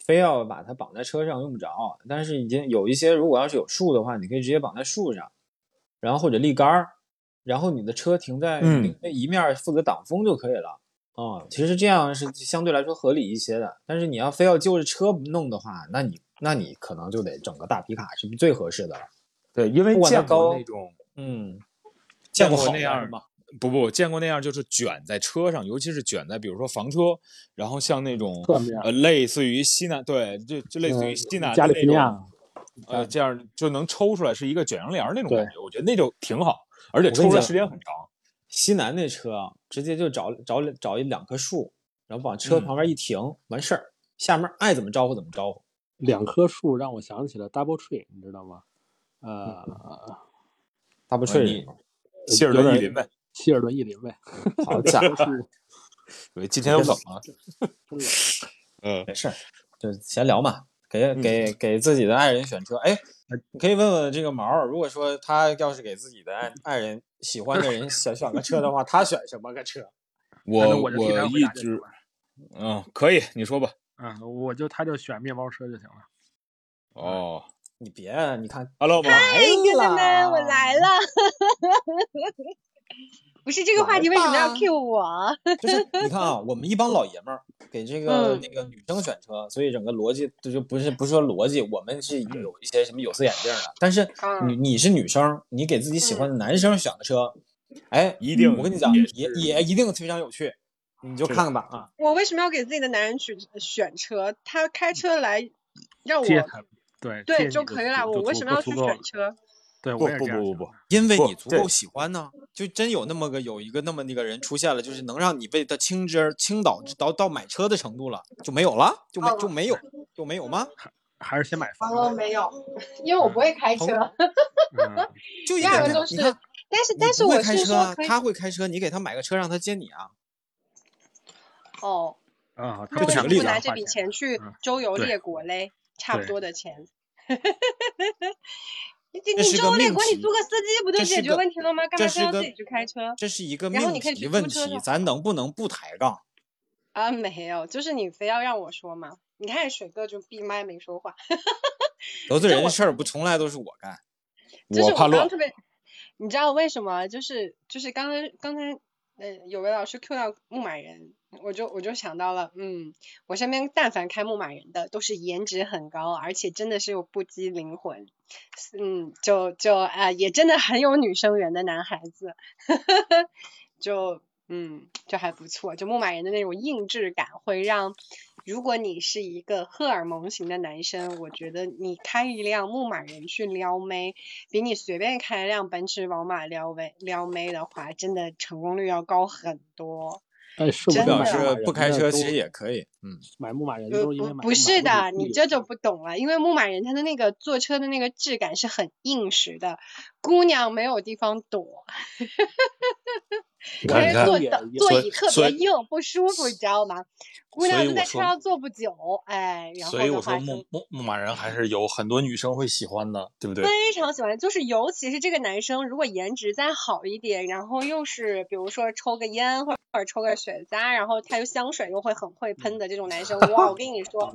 C: 非要把它绑在车上用不着，但是已经有一些，如果要是有树的话，你可以直接绑在树上，然后或者立杆儿，然后你的车停在那一面负责挡风就可以了。啊，其实这样是相对来说合理一些的。但是你要非要就着车弄的话，那你那你可能就得整个大皮卡是最合适的了。
A: 对，因为见
C: 过
A: 那种，
C: 嗯，
A: 见
C: 过
A: 那样吗？不不，见过那样就是卷在车上，尤其是卷在比如说房车，然后像那种呃类似于西南对，就就类似于西南的那种，呃这样就能抽出来是一个卷阳帘那种感觉，我觉得那就挺好，而且抽出来时间很长。
C: 西南那车啊，直接就找找找一两棵树，然后往车旁边一停，完事儿，下面爱怎么招呼怎么招呼。
B: 两棵树让我想起了 Double Tree，你知道吗？呃
C: ，Double Tree，
A: 希尔顿逸林呗。
B: 希尔顿逸林呗，
C: 好家伙，
A: 今天有梗啊，
C: 嗯，没事儿，就闲聊嘛，给给给自己的爱人选车，哎，你可以问问这个毛，如果说他要是给自己的爱爱人喜欢的人选选个车的话，他选什么个车？
A: 我我一直，嗯，可以，你说吧，
B: 嗯，我就他就选面包车就行了。
A: 哦，
C: 你别，你看
A: ，Hello，
E: 嗨，哥哥们，我来了。不是这个话题为什么要 Q 我？
C: 就是 你看啊，我们一帮老爷们儿给这个那个女生选车，所以整个逻辑就就不是不是说逻辑，我们是有一些什么有色眼镜的。但是你你是女生，你给自己喜欢的男生选的车，哎，
A: 一定
C: 我跟你讲，也也一定非常有趣，你就看看吧啊。
E: 我为什么要给自己的男人去选车？他开车来让我
B: 对
E: 对就可以了。我为什么要去选车？
B: 对，
A: 不不不不不，
C: 因为你足够喜欢呢，就真有那么个有一个那么那个人出现了，就是能让你被他倾之倾倒到到买车的程度了，就没有了，就没就没有就没有吗？
B: 还是先买房
E: 哦，没有，因为我不会开车。
B: 嗯，
C: 就一
E: 第二
C: 个
E: 个就是，但是但是我
C: 会开车啊，
E: 是说
C: 他会开车，你给他买个车让他接你啊。
E: 哦，
B: 啊，他不想
E: 拿这笔
B: 钱
E: 钱去
B: 嗯
E: 周游列国嘞？差不多的钱。你你
C: 这是个
E: 周游列国，你租个司机不就解决问题了吗？干嘛非要自己去开车？
C: 这是一个命题问题咱能不能不抬杠？
E: 啊，没有，就是你非要让我说嘛。你看水哥就闭麦没说话，
C: 得罪人的事儿不从来都是我干。
E: 就是
A: 怕乱。
E: 我刚特别，你知道为什么？就是就是刚才刚才呃有位老师 Q 到牧马人，我就我就想到了，嗯，我身边但凡开牧马人的都是颜值很高，而且真的是有不羁灵魂，嗯，就就啊、也真的很有女生缘的男孩子，就嗯就还不错，就牧马人的那种硬质感会让。如果你是一个荷尔蒙型的男生，我觉得你开一辆牧马人去撩妹，比你随便开一辆奔驰、宝马撩妹撩妹的话，真的成功率要高很多。
D: 哎，是不是
E: 真的
C: 表示
D: 买牧马人
C: 不开车其实也可以，嗯，
D: 买牧马人
E: 不
D: 都是因为买
E: 不不是的，你这就
D: 就
E: 不懂了，因为牧马人它的那个坐车的那个质感是很硬实的，姑娘没有地方躲，
D: 你看看
E: 因为坐
D: 也也
E: 座椅特别硬，不舒服，你知道吗？姑娘就在车上坐不久，哎，然后
D: 所以我说牧牧牧马人还是有很多女生会喜欢的，对不对？
E: 非常喜欢，就是尤其是这个男生，如果颜值再好一点，然后又是比如说抽个烟或者抽个雪茄，然后他又香水又会很会喷的这种男生，哇，我跟你说，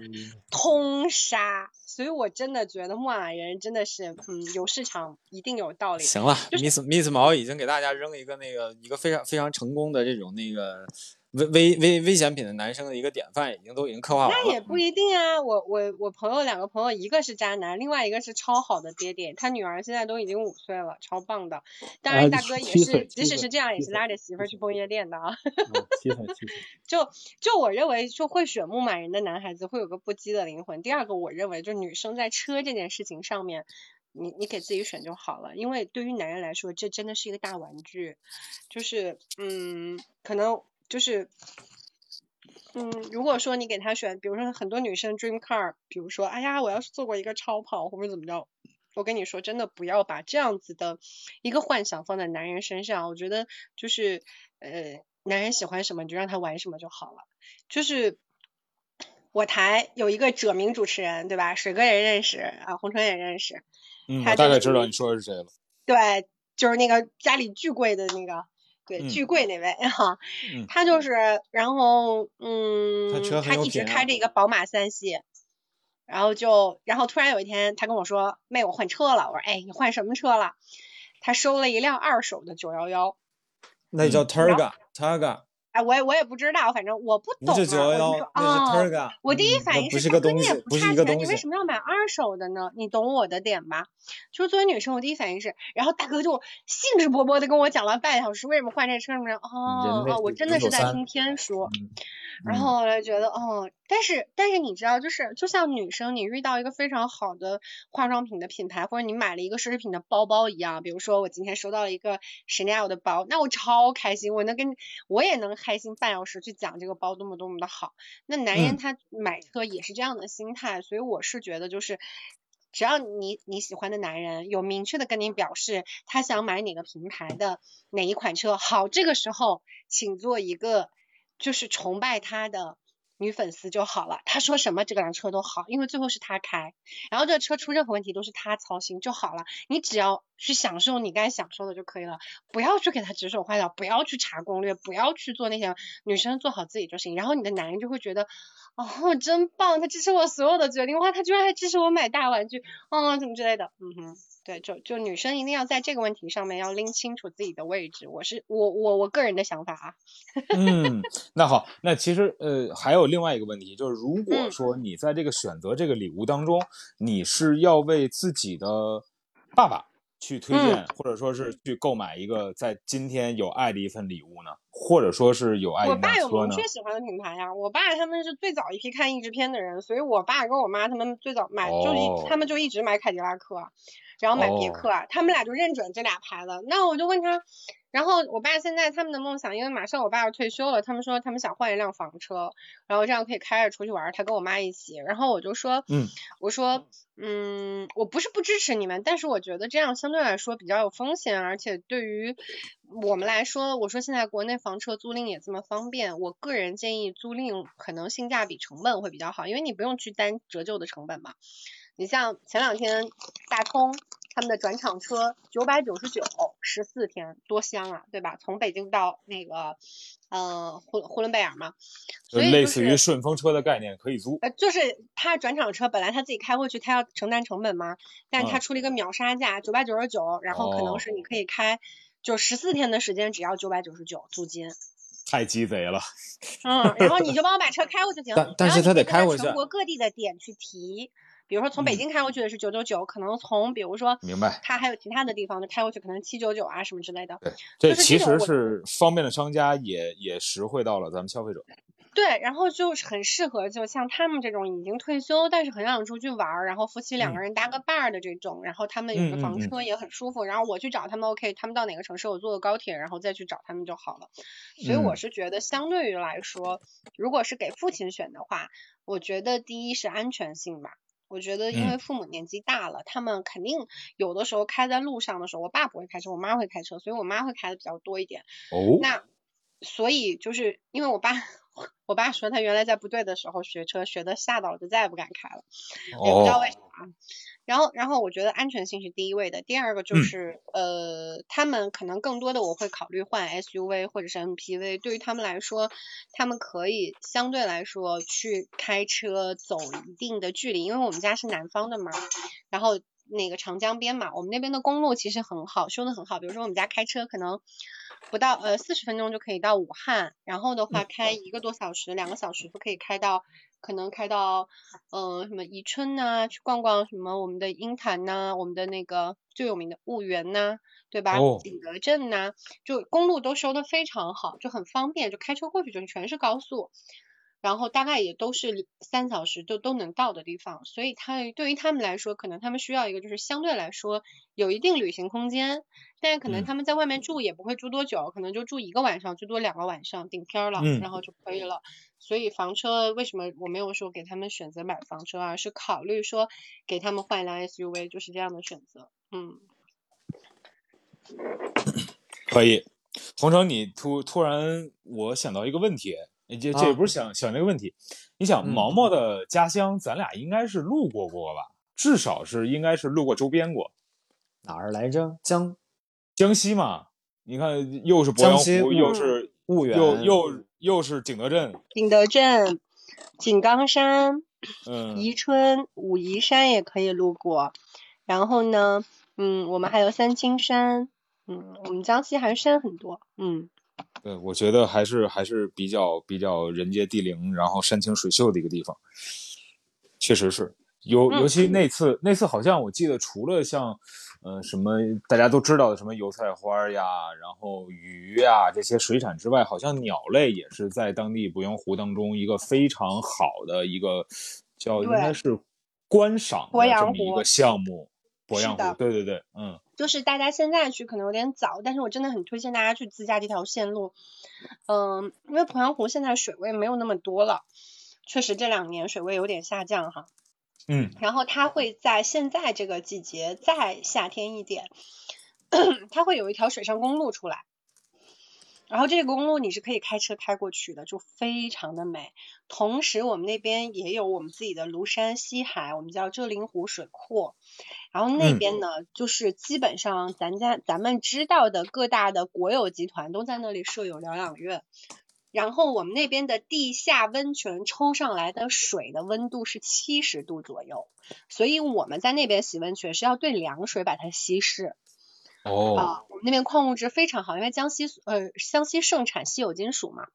E: 通杀。所以我真的觉得牧马人真的是，嗯，有市场一定有道理。
C: 行了
E: 就是
C: ，Miss Miss 毛已经给大家扔一个那个一个非常非常成功的这种那个危危危危险品的男生的一个典范，已经都已经刻画完了。
E: 那也不一定啊，我我我朋友两个朋友，一个是渣男，另外一个是超好的爹爹，他女儿现在都已经五岁了，超棒的。当然，
D: 啊
E: 大哥也是，即使是这样，也是拉着媳妇儿去蹦夜店的啊。
D: 嗯七岁七岁，
E: 就就我认为，就会选牧马人的男孩子会有个不羁的灵魂。第二个，我认为就女生在车这件事情上面，你你给自己选就好了，因为对于男人来说，这真的是一个大玩具，就是嗯，可能就是。嗯，如果说你给他选，比如说很多女生 dream car，比如说，哎呀，我要是坐过一个超跑或者怎么着，我跟你说，真的不要把这样子的一个幻想放在男人身上。我觉得就是，呃，男人喜欢什么你就让他玩什么就好了。就是我台有一个者名主持人，对吧？水哥也认识啊，红春也认识。
A: 我大概知道你说的是谁了。
E: 对，就是那个家里巨贵的那个，对，
C: 嗯
E: 巨贵那位哈，
C: 嗯。
E: 他就是，然后嗯，
C: 他
E: 一直开着一个宝马三系，然后就，然后突然有一天他跟我说，妹，我换车了，我说，哎，你换什么车了？他收了一辆二手的九幺幺，
C: 那叫
E: 嗯。
C: Targa Targa，
E: 哎，我也我也不知道，反正我不懂啊，
C: 不是九幺
E: 我就
C: 幺，那是
E: 哦
C: Targa。
E: 我第一
C: 嗯
E: 反应
C: 是
E: 大哥你也
C: 个东西，不
E: 差钱，
C: 一个东西
E: 你为。什么要买二手的呢？你懂我的点吧？就是作为女生，我第一反应是，然后大哥就兴致勃勃的跟我讲了半小时为什么换这车什么的。哦哦，我真的是在听天说。
C: 嗯
E: 然后我就觉得，哦，但是但是你知道，就是就像女生，你遇到一个非常好的化妆品的品牌，或者你买了一个奢侈品的包包一样，比如说我今天收到了一个 Chanel 的包，那我超开心，我能跟我也能开心半小时去讲这个包多么多么的好。那男人
C: 嗯
E: 他买车也是这样的心态，所以我是觉得就是。只要你你喜欢的男人有明确的跟你表示他想买哪个品牌的哪一款车，好，这个时候请做一个就是崇拜他的女粉丝就好了。他说什么这辆车都好，因为最后是他开，然后这车出任何问题都是他操心就好了。你只要去享受你该享受的就可以了，不要去给他指手画脚，不要去查攻略，不要去做那些女生做好自己就行。然后你的男人就会觉得，哦，真棒，他支持我所有的决定，哇，他居然还支持我买大玩具，哦，怎么之类的，嗯哼。对，就就女生一定要在这个问题上面要拎清楚自己的位置。我是我我我个人的想法啊。
A: 嗯，那好，那其实呃还有另外一个问题，就是如果
E: 嗯
A: 说你在这个选择这个礼物当中，你是要为自己的爸爸去推荐，
E: 嗯
A: 或者说是去购买一个在今天有爱的一份礼物呢？或者说是有爱一
E: 我爸有？明确喜欢的品牌呀，我爸他们是最早一批看译制片的人，所以我爸跟我妈他们最早买、就
A: 哦
E: 一他们就一直买凯迪拉克，然后买别
A: 哦
E: 克，他们俩就认准这俩牌子。那我就问他，然后我爸现在他们的梦想，因为马上我爸要退休了，他们说他们想换一辆房车，然后这样可以开着出去玩儿，他跟我妈一起。然后我就说，
A: 嗯，
E: 我说，嗯，我不是不支持你们，但是我觉得这样相对来说比较有风险，而且对于我们来说，我说现在国内房车租赁也这么方便，我个人建议租赁可能性价比成本会比较好，因为你不用去担折旧的成本嘛。你像前两天大通他们的转场车九百九十九，十四天多香啊，对吧？从北京到那个呃呼呼伦贝尔嘛，
A: 就
E: 所以就
A: 类似于顺风车的概念可以租。
E: 呃，就是他转场车本来他自己开过去，他要承担成本嘛，但是他
A: 嗯
E: 出了一个秒杀价九百九十九，然后可能
A: 哦
E: 是你可以开就十四天的时间，只要九百九十九租金。
A: 太鸡贼了，
E: 嗯，然后你就帮我把车开过去就行。
C: 但但是他得开回去
E: 全国各地的点去提，比如说从北
A: 嗯
E: 京开过去的是九九九，可能从比如说
A: 明白？
E: 他还有其他的地方的开过去，可能七九九啊什么之类的。
A: 对，这其实是方便的商家也也实惠到了咱们消费者。
E: 对，然后就是很适合，就像他们这种已经退休，但是很想出去玩儿，然后夫妻两个人搭个伴儿的这种，然后他们有个房车也很舒服，然后我去找他们，OK，他们到哪个城市我坐个高铁，然后再去找他们就好了。所以我
A: 嗯
E: 是觉得，相对于来说，如果是给父亲选的话，我觉得第一是安全性吧。我觉得，因为
A: 嗯
E: 父母年纪大了，他们肯定有的时候开在路上的时候，我爸不会开车，我妈会开车，所以我妈会开的比较多一点。
A: 哦，
E: 那所以就是因为我爸，我爸说他原来在部队的时候学车学的吓到了，就再也不敢开了，也不知道为
A: 哦，
E: 啥。然后，然后我觉得安全性是第一位的，第二个就
A: 嗯
E: 是、呃，他们可能更多的我会考虑换 SUV 或者是 MPV，对于他们来说，他们可以相对来说去开车走一定的距离，因为我们家是南方的嘛，然后那个长江边嘛，我们那边的公路其实很好，修的很好。比如说我们家开车可能不到呃四十分钟就可以到武汉，然后的话开一个多小时、两个小时就可以开到，可能开到呃什么宜春呐、去逛逛什么我们的鹰潭呐、我们的那个最有名的婺源呐、对吧？
A: 哦
E: 景德镇呐、就公路都修的非常好，就很方便，就开车过去就全是高速。然后大概也都是三小时就都能到的地方，所以他对于他们来说，可能他们需要一个就是相对来说有一定旅行空间，但是可能
A: 嗯
E: 他们在外面住也不会住多久，可能就住一个晚上，最多两个晚上顶天儿了，
A: 嗯
E: 然后就可以了。所以房车为什么我没有说给他们选择买房车啊，是考虑说给他们换一辆 SUV，就是这样的选择。嗯，
A: 可以。同城，你突突然我想到一个问题，这这也
C: 啊
A: 不是想、想这个问题，你想
C: 嗯
A: 毛毛的家乡，咱俩应该是路过过吧？至少是应该是路过周边过。
C: 哪儿来着？江
A: 江西嘛，你看又是鄱阳湖，又是
C: 婺源，
A: 又又又是景德镇，
E: 景德镇、井冈山、
A: 嗯，
E: 宜春、武夷山也可以路过，然后呢，嗯，我们还有三清山，嗯，我们江西还是山很多，嗯，
A: 对，我觉得还是还是比较比较人杰地灵，然后山清水秀的一个地方，确实是。尤
E: 嗯
A: 尤其那次，那次好像我记得，除了像，呃，什么大家都知道的什么油菜花呀，然后鱼呀这些水产之外，好像鸟类也是在当地鄱阳湖当中一个非常好的一个叫应该是观赏的这么一个项目。鄱阳湖
E: 是的，
A: 对对对，嗯，
E: 就是大家现在去可能有点早，但是我真的很推荐大家去自驾这条线路，嗯，因为鄱阳湖现在水位没有那么多了，确实这两年水位有点下降哈，
A: 嗯，
E: 然后它会在现在这个季节再夏天一点，它会有一条水上公路出来。然后这个公路你是可以开车开过去的，就非常的美。同时我们那边也有我们自己的庐山西海，我们叫遮陵湖水库。然后那
A: 嗯
E: 边呢，就是基本上咱家咱们知道的各大的国有集团都在那里设有疗养院。然后我们那边的地下温泉抽上来的水的温度是七十度左右，所以我们在那边洗温泉是要兑凉水把它稀释。
A: 哦，
E: 啊，我们那边矿物质非常好，因为江西呃江西盛产稀有金属嘛，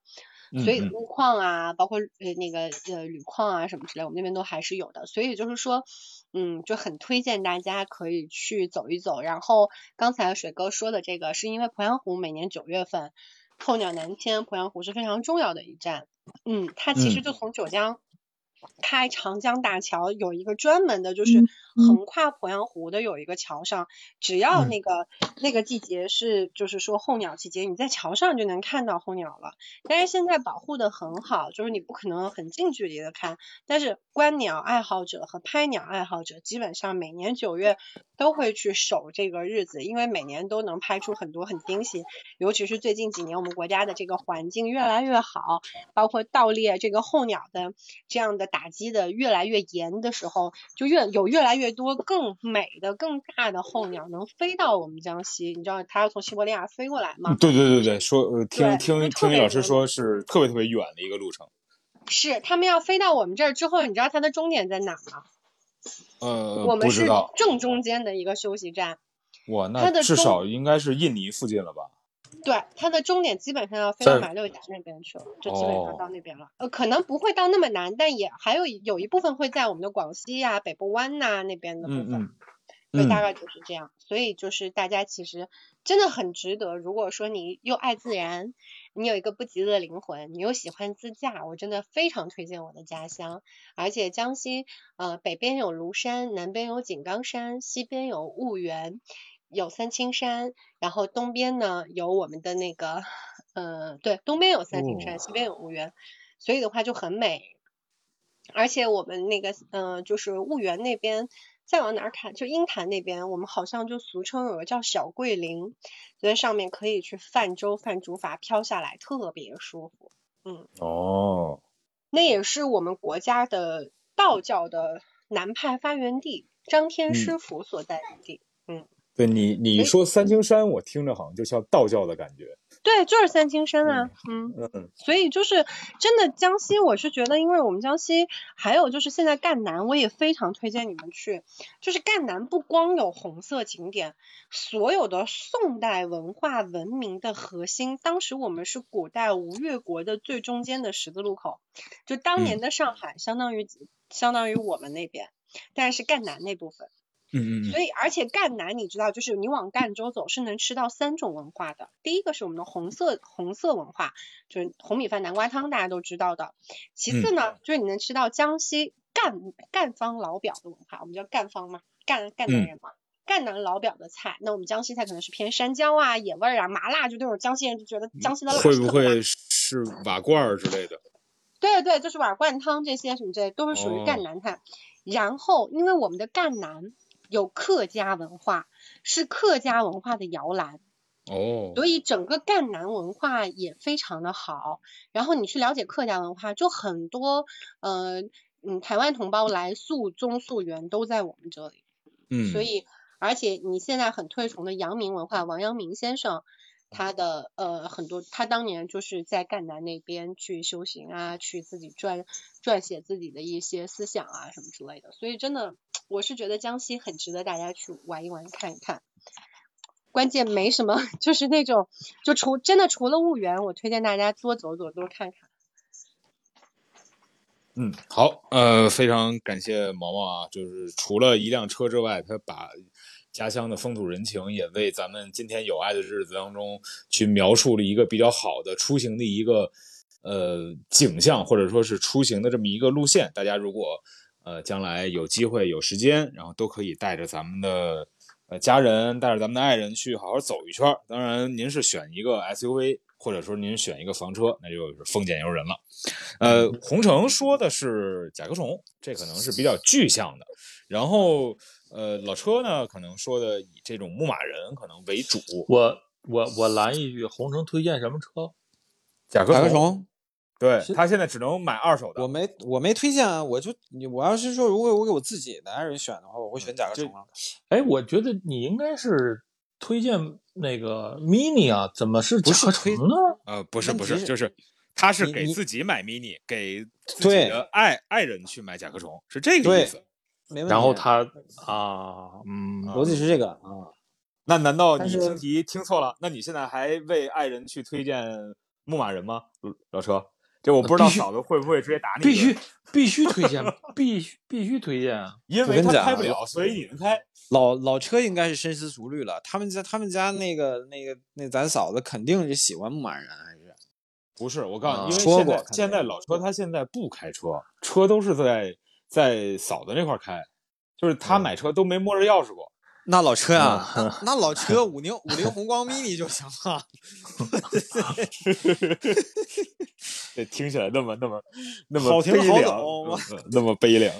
E: 所以
A: 嗯嗯
E: 钼矿啊，包括呃那个呃铝矿啊什么之类，我们那边都还是有的。所以就是说，嗯，就很推荐大家可以去走一走。然后刚才水哥说的这个，是因为鄱阳湖每年九月份候鸟南迁鄱阳湖是非常重要的一站。嗯，它其实
A: 嗯
E: 就从九江开长江大桥，有一个专门的，就是横跨鄱阳湖的有一个桥上，只要
A: 嗯
E: 那个、那个季节是就是说候鸟季节，你在桥上就能看到候鸟了。但是现在保护的很好，就是你不可能很近距离的看，但是观鸟爱好者和拍鸟爱好者基本上每年九月都会去守这个日子，因为每年都能拍出很多很惊喜。尤其是最近几年，我们国家的这个环境越来越好，包括盗猎这个候鸟的这样的打击的越来越严的时候，就越有越来越多更美的、更大的候鸟能飞到我们江西。你知道它要从西伯利亚飞过来吗？
A: 对对对对，说呃听听听李老师说是特别特别远的一个路程。
E: 是，他们要飞到我们这儿之后，你知道它的终点在哪吗？
A: 呃，
E: 我们是正中间的一个休息站。
A: 哇，
E: 它的
A: 至少应该是印尼附近了吧？
E: 对，它的终点基本上要飞到马六甲那边去了，就基本
A: 哦
E: 上到那边了。呃，可能不会到那么难，但也还有一有一部分会在我们的广西呀、北部湾呐、那边的部分。
A: 嗯嗯
E: 对，大
A: 嗯
E: 概就是这样。所以就是大家其实真的很值得。如果说你又爱自然，你有一个不羁的灵魂，你又喜欢自驾，我真的非常推荐我的家乡。而且江西呃北边有庐山，南边有井冈山，西边有婺源，有三清山，然后东边呢有我们的那个呃对，东边有三清山，西边有婺源，所以的话就很美。而且我们那个呃，就是婺源那边，再往哪儿看，就鹰潭那边，我们好像就俗称有个叫小桂林，就在上面可以去泛舟、泛竹筏飘下来，特别舒服。
A: 嗯哦，
E: 那也是我们国家的道教的南派发源地，张天
A: 嗯
E: 师府所在地。
A: 嗯对你你说三清山，我听着好像就像道教的感觉。
E: 对，就是三清山啊，嗯。
A: 嗯
E: 所以就是真的江西，我是觉得，因为我们江西还有就是现在赣南，我也非常推荐你们去。就是赣南不光有红色景点，所有的宋代文化文明的核心，当时我们是古代吴越国的最中间的十字路口，就当年的上海相当于、相当于我们那边，但是赣南那部分。
A: 嗯嗯
E: 所以，而且赣南你知道，就是你往赣州走是能吃到三种文化的。第一个是我们的红色红色文化，就是红米饭、南瓜汤，大家都知道的。其次呢，就是你能吃到江西赣赣方老表的文化，我们叫赣方嘛，赣赣南人嘛。赣南老表的菜，那我们江西菜可能是偏山椒啊、野味儿啊、麻辣，就那种江西人就觉得江西的辣
A: 会不会是瓦罐儿之类的？
E: 对对，就是瓦罐汤这些什么之类，都是属于赣
A: 哦
E: 南菜。然后，因为我们的赣南有客家文化，是客家文化的摇篮，
A: 哦，
E: 所以整个赣南文化也非常的好。然后你去了解客家文化，就很多呃嗯台湾同胞来溯宗溯源都在我们这里。
A: 嗯，
E: 所以，而且你现在很推崇的阳明文化，王阳明先生，他的呃很多，他当年就是在赣南那边去修行啊，去自己撰撰写自己的一些思想啊什么之类的。所以真的，我是觉得江西很值得大家去玩一玩、看一看。关键没什么，就是那种，就除真的除了婺源，我推荐大家多走走，多看看。
A: 嗯，好，呃，非常感谢毛毛啊，就是除了一辆车之外，他把家乡的风土人情也为咱们今天有爱的日子当中去描述了一个比较好的出行的一个呃景象，或者说是出行的这么一个路线。大家如果呃将来有机会有时间，然后都可以带着咱们的呃家人，带着咱们的爱人去好好走一圈。当然，您是选一个 SUV，或者说您选一个房车，那就是丰俭由人了。呃，洪城说的是甲壳虫，这可能是比较具象的。然后，呃，老车呢，可能说的以这种牧马人可能为主。
D: 我我我拦一句，红城推荐什么车？
A: 甲壳
C: 甲壳虫，
A: 对他现在只能买二手的。
C: 我没我没推荐啊，我就你我要是说如果我给我自己的爱人选的话，我会选甲壳虫啊。
D: 哎，我觉得你应该是推荐那个 mini 啊，怎么是甲壳虫呢？
A: 呃，不是不是，就是他是给自己买 mini，给自己的爱爱人去买甲壳虫，是这个意思。
C: 没问题。
D: 然后他啊，嗯，
C: 逻辑是这个啊，
A: 那难道你听题听错了？那你现在还为爱人去推荐牧马人吗？老老车，这我不知道嫂子会不会直接打你。
D: 必须，必须推荐，必须必须推荐啊！
A: 因为他开不了，所以你能开。
C: 老老车应该是深思熟虑了，他们家他们家那个那个那咱嫂子肯定是喜欢牧马人，还是
A: 不是，我告诉
D: 啊
A: 你，因为
C: 说过看
A: 现在现在老车他现在不开车，车都是在在嫂子那块儿开，就是他买车都没摸着钥匙过。
C: 那老车呀、
D: 嗯
C: 那那老车五菱五菱宏光 mini 就行了。
A: 这听起来那么那么那么
C: 好听好
A: 悲凉
C: 懂
A: 嗯嗯那么悲凉。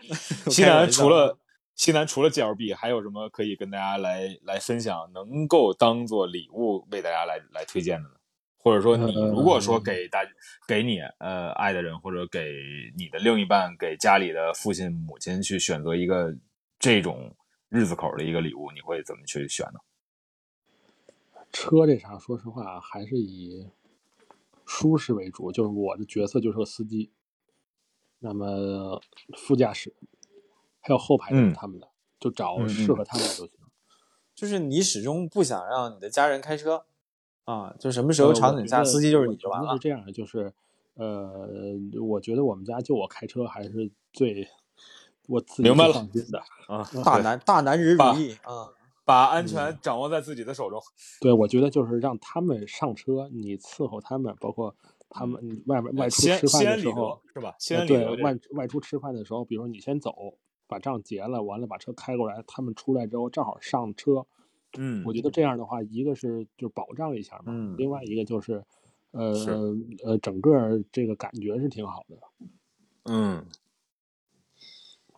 A: 西南除了西南除了 GLB，还有什么可以跟大家来来分享，能够当做礼物为大家来来推荐的呢？或者说，你如果说给大给你呃爱的人，或者给你的另一半，给家里的父亲母亲去选择一个这种日子口的一个礼物，你会怎么去选呢？
B: 车这啥，说实话还是以舒适为主，就是我的角色就是个司机，那么副驾驶还有后排都是
A: 嗯
B: 他们的，就找适合他们的就行。
C: 就是你始终不想让你的家人开车啊，就什么时候
B: 呃
C: 场景下司机就是你就
B: 我
C: 完了。
B: 是这样的，就是呃，我觉得我们家就我开车还是最我自己
A: 明白了
B: 放心的。
A: 啊，
C: 大男大男人主义啊，
A: 把安全掌握在自己的手中。
B: 对，我觉得就是让他们上车，你伺候他们，包括他们外面外出吃饭的时候，
A: 是吧？
B: 对外外出吃饭的时候，比如说你先走，把账结了，完了把车开过来，他们出来之后正好上车。
A: 嗯
B: 我觉得这样的话，一个是就是保障一下嘛，
C: 嗯。
B: 另外一个就是，呃
A: 是。
B: 呃，整个这个感觉是挺好的。
A: 嗯，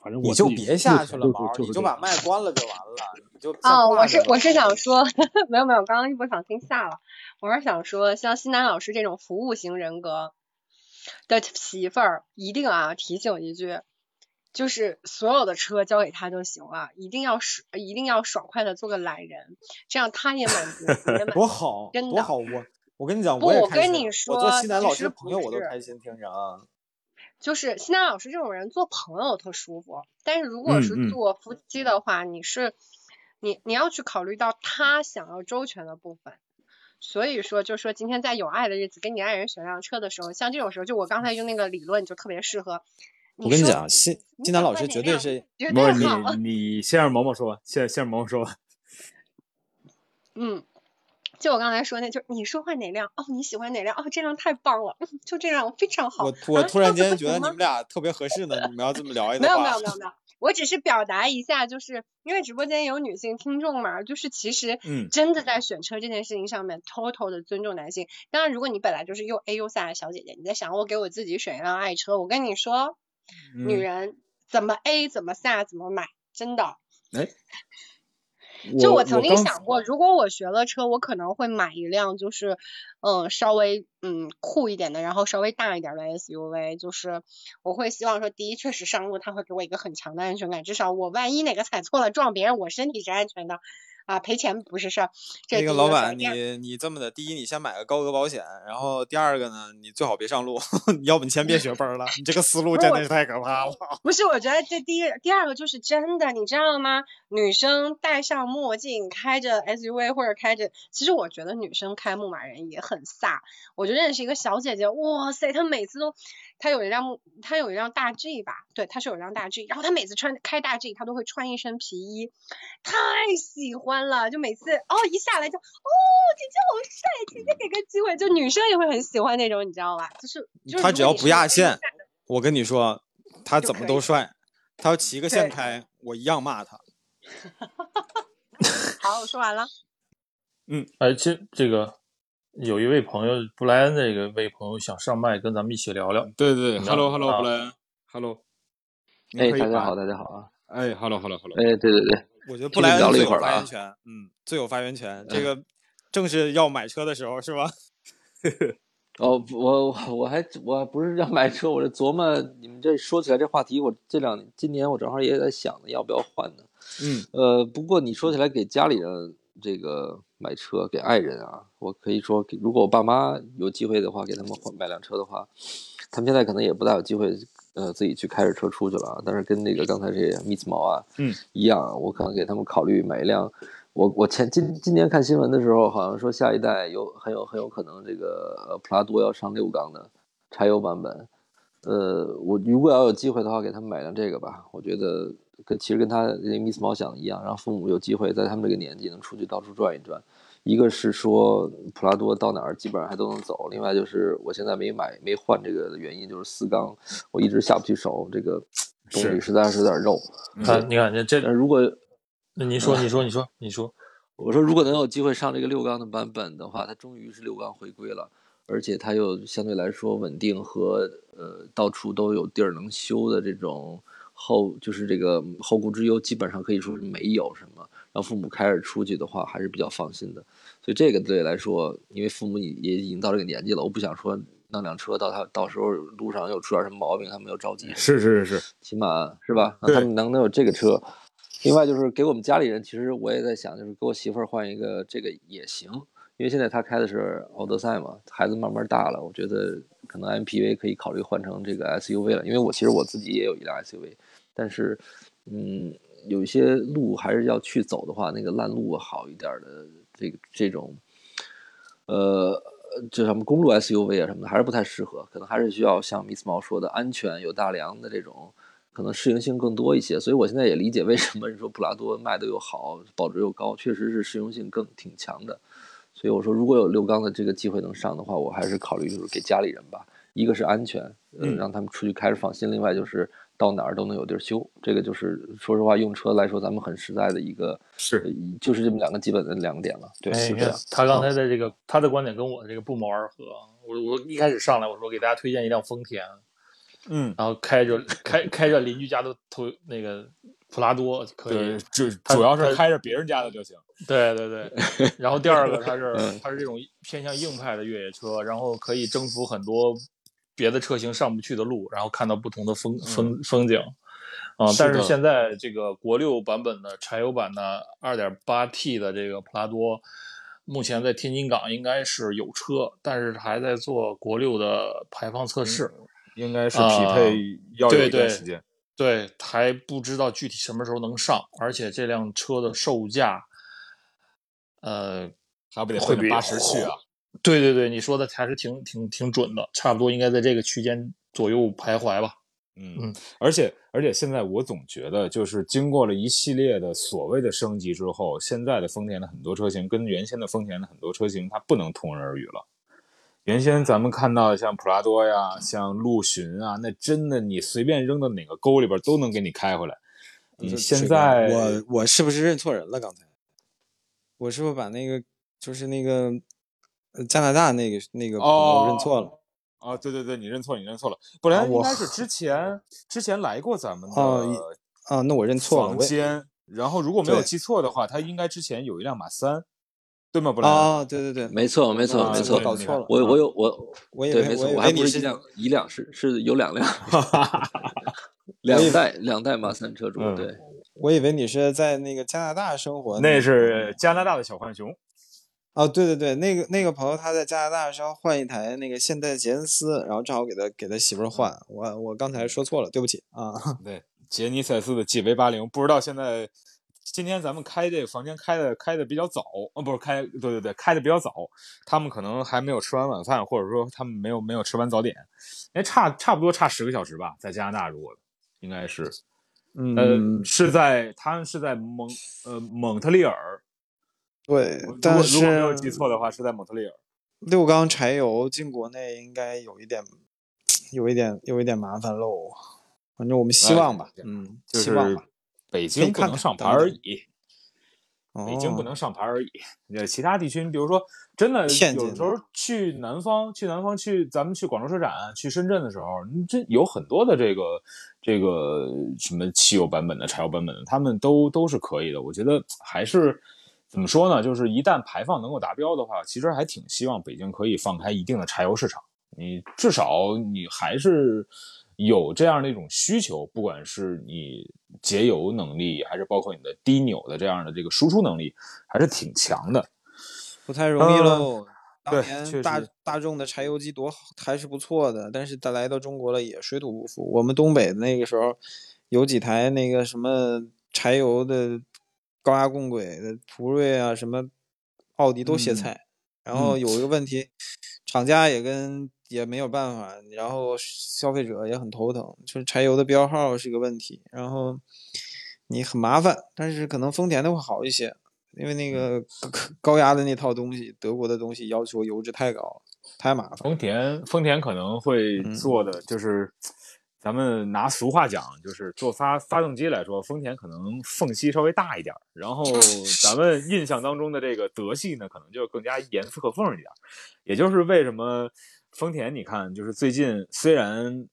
B: 反正我
C: 你就别下去了，
B: 就是
C: 毛，你
B: 就
C: 把麦关了就完了，你就
E: 哦，我是我是想。
C: 说，
E: 说，没有没有，刚刚一不小心下了。我是想说，像西南老师这种服务型人格的媳妇儿，一定啊提醒一句，就是所有的车交给他就行了，一定要爽，一定要爽快的做个懒人，这样他也满足，你也 满足。
C: 多好，
E: 真的
C: 多好！我我跟你讲，
E: 不
C: 我
E: 跟你
C: 我做西南老师朋友我都开心，听着啊，
E: 就是西南老师这种人做朋友特舒服，但是如果是做夫妻的话，你是你你要去考虑到他想要周全的部分。所以说，就说今天在有爱的日子跟你爱人选辆车的时候，像这种时候，就我刚才用那个理论就特别适合。说
C: 我跟你讲，西
E: 你
C: 西南老师绝对是
A: 不是。你 你先让萌萌说吧，先先让萌萌说吧。
E: 嗯，就我刚才说那，就你说换哪辆？哦，你喜欢哪辆？哦，这辆太棒了，嗯 就这辆非常好。
C: 我我
E: 啊
C: 突然 间觉得你们俩特别合适呢，你们要这么聊一聊
E: 没有，没有没有没有，我只是表达一下，就是因为直播间有女性听众嘛，就是其实
A: 嗯
E: 真的在选车这件事情上面，total 的尊重男性。当然，如果你本来就是又 A 又飒的小姐姐，你在想我给我自己选一辆爱车，我跟你说，女
A: 嗯
E: 人怎么 A 怎么下怎么买，真的。
A: 哎，
E: 就我曾经想过，如果我学了车，我可能会买一辆就是，嗯，稍微嗯酷一点的，然后稍微大一点的 SUV。就是我会希望说，第一，确实上路它会给我一个很强的安全感，至少我万一哪个踩错了撞别人，我身体是安全的，啊，赔钱不是事儿。这
C: 个老板，你你这么的，第一，你先买个高额保险，然后第二个呢，你最好别上路，要不你先别学分儿了，你这个思路真的是太可怕了。
E: 不是，我觉得这第一第二个就是真的，你知道吗？女生戴上墨镜，开着 SUV 或者开着，其实我觉得女生开牧马人也很飒。我就认识一个小姐姐，哇塞，她每次都，她有一辆他，有一辆大 G 吧，对，他是有一辆大 G，然后他每次穿开大 G，他都会穿一身皮衣，太喜欢了，就每次哦一下来就哦姐姐好帅，姐姐给个机会，就女生也会很喜欢那种，你知道吧？就是
C: 他只要不压线，我跟你说，他怎么都帅，他要骑个线开，我一样骂他。
E: 好，我说完了。
D: 嗯哎，这这个有一位朋友布莱恩，这个位朋友想上麦跟咱们一起聊聊。
A: 对对，Hello Hello
D: 啊
A: 布莱恩，Hello，
F: 哎，大家好，大家好啊！
A: 哎，Hello Hello Hello，
F: 哎，对对对，
C: 我觉得布莱恩最有
F: 了一会儿了啊
C: 发言权，嗯，最有发言权。这个正是要买车的时候，是吧？
F: 哦，不我我我还我不是要买车，我是琢磨你们这说起来这话题，我这两今年我正好也在想，要不要换呢？
A: 嗯
F: 呃，不过你说起来给家里人这个买车，给爱人啊，我可以说，如果我爸妈有机会的话，给他们换买辆车的话，他们现在可能也不大有机会，呃，自己去开着车出去了啊。但是跟那个刚才这蜜子毛啊，
A: 嗯，
F: 一样，我可能给他们考虑买一辆。我我前今今年看新闻的时候，好像说下一代有很有很有可能这个呃普拉多要上六缸的柴油版本。呃，我如果要有机会的话，给他们买辆这个吧。我觉得跟其实跟他那 Miss 毛想的一样，让父母有机会在他们这个年纪能出去到处转一转。一个是说普拉多到哪儿基本上还都能走，另外就是我现在没买没换这个的原因就是四缸，我一直下不去手，这个动力实在是有点肉。
D: 啊，你看这这，
F: 如果
D: 那你说你说你说你说，
F: 我说如果能有机会上这个六缸的版本的话，它终于是六缸回归了，而且它又相对来说稳定和呃到处都有地儿能修的这种后就是这个后顾之忧基本上可以说是没有什么。让父母开着出去的话，还是比较放心的。所以这个对来说，因为父母也也已经到这个年纪了，我不想说弄辆车到他到时候路上又出点什么毛病，他们又着急。
A: 是是是是，
F: 起码是吧？他们能能有这个车。另外就是给我们家里人，其实我也在想，就是给我媳妇儿换一个这个也行，因为现在她开的是奥德赛嘛，孩子慢慢大了，我觉得可能 MPV 可以考虑换成这个 SUV 了。因为我其实我自己也有一辆 SUV，但是嗯。有一些路还是要去走的话，那个烂路好一点的，这个这种，呃，这什么公路 SUV 啊什么的，还是不太适合，可能还是需要像 Miss 猫说的，安全有大梁的这种，可能适应性更多一些。所以我现在也理解为什么你说普拉多卖的又好，保值又高，确实是适用性更挺强的。所以我说，如果有六缸的这个机会能上的话，我还是考虑就是给家里人吧，一个是安全，嗯，让他们出去开着放心，另外就是。到哪儿都能有地儿修，这个就是说实话，用车来说，咱们很实在的一个，
A: 是
F: 就是这么两个基本的两个点了。对，是这样。
D: 他刚才的这个，他的观点跟我这个不谋而合。我我一开始上来我说给大家推荐一辆丰田，
A: 嗯，
D: 然后开着开开着邻居家的头那个普拉多可
A: 以，就主要是开着别人家的就行。
D: 对对对。然后第二个，它是它是这种偏向硬派的越野车，然后可以征服很多。别的车型上不去的路，然后看到不同的风风风景，啊！但是现在这个国六版本的柴油版的 2.8T 的这个普拉多，目前在天津港应该是有车，但是还在做国六的排放测试，
A: 应该是匹配要有一段时间，
D: 对，还不知道具体什么时候能上，而且这辆车的售价，呃，
A: 还不得会八十去啊？
D: 对对对，你说的还是挺挺挺准的，差不多应该在这个区间左右徘徊吧。
A: 嗯嗯，而且而且现在我总觉得，就是经过了一系列的所谓的升级之后，现在的丰田的很多车型跟原先的丰田的很多车型它不能同日而语了。原先咱们看到像普拉多呀、像陆巡啊，那真的你随便扔到哪个沟里边都能给你开回来。你现在
C: 我我是不是认错人了？刚才我是不是把那个就是那个？加拿大那个那个朋友认错了，
A: 啊，对对对，你认错，你认错了，本来应该是之前之前来过咱们的
C: 啊，那我认错了。
A: 房间，然后如果没有记错的话，他应该之前有一辆马三，对吗？不然
C: 啊，对对对，
F: 没错没错没错，
C: 搞错了。
F: 我我有我，
C: 我以
F: 为没错，我还不是一辆一辆，是是有两辆，两代两代马三车主，对，
C: 我以为你是在那个加拿大生活，
A: 那是加拿大的小浣熊。
C: 哦，对对对，那个那个朋友他在加拿大是要换一台那个现代杰尼斯，然后正好给他给他媳妇儿换，我我刚才说错了，对不起啊。
A: 对，杰尼赛斯的 GV 八零，不知道现在今天咱们开这个房间开的开的比较早，哦，不是开，对对对，开的比较早，他们可能还没有吃完晚饭，或者说他们没有没有吃完早点，哎，差差不多差十个小时吧，在加拿大如果应该是，
C: 嗯，
A: 是在他们是在蒙呃蒙特利尔。
C: 对，但是
A: 如果没有记错的话，是在蒙特利尔。
C: 六缸柴油进国内应该有一点，有一点，有一点麻烦喽。反正我们希望吧，嗯，希望吧。
A: 北京不能上牌而已，北京不能上牌而已。呃，其他地区，你比如说，真的有时候去南方，去南方，去咱们去广州车展，去深圳的时候，这有很多的这个这个什么汽油版本的、柴油版本的，他们都都是可以的。我觉得还是。怎么说呢？就是一旦排放能够达标的话，其实还挺希望北京可以放开一定的柴油市场。你至少你还是有这样的一种需求，不管是你节油能力，还是包括你的低扭的这样的这个输出能力，还是挺强的。
C: 不太容易喽。当年大大众的柴油机多好，还是不错的，但是它来到中国了也水土不服。我们东北的那个时候有几台那个什么柴油的。高压共轨的途锐啊，什么奥迪都歇菜。然后有一个问题，厂家也跟也没有办法，然后消费者也很头疼，就是柴油的标号是个问题，然后你很麻烦。但是可能丰田的会好一些，因为那个 高压的那套东西，德国的东西要求油脂太高，太麻烦。
A: 丰田丰田可能会做的就是。咱们拿俗话讲，就是做发发动机来说，丰田可能缝隙稍微大一点，然后 咱们印象当中的这个德系呢，可能就更加严丝合缝一点。也就是为什么丰田，你看，就是最近虽然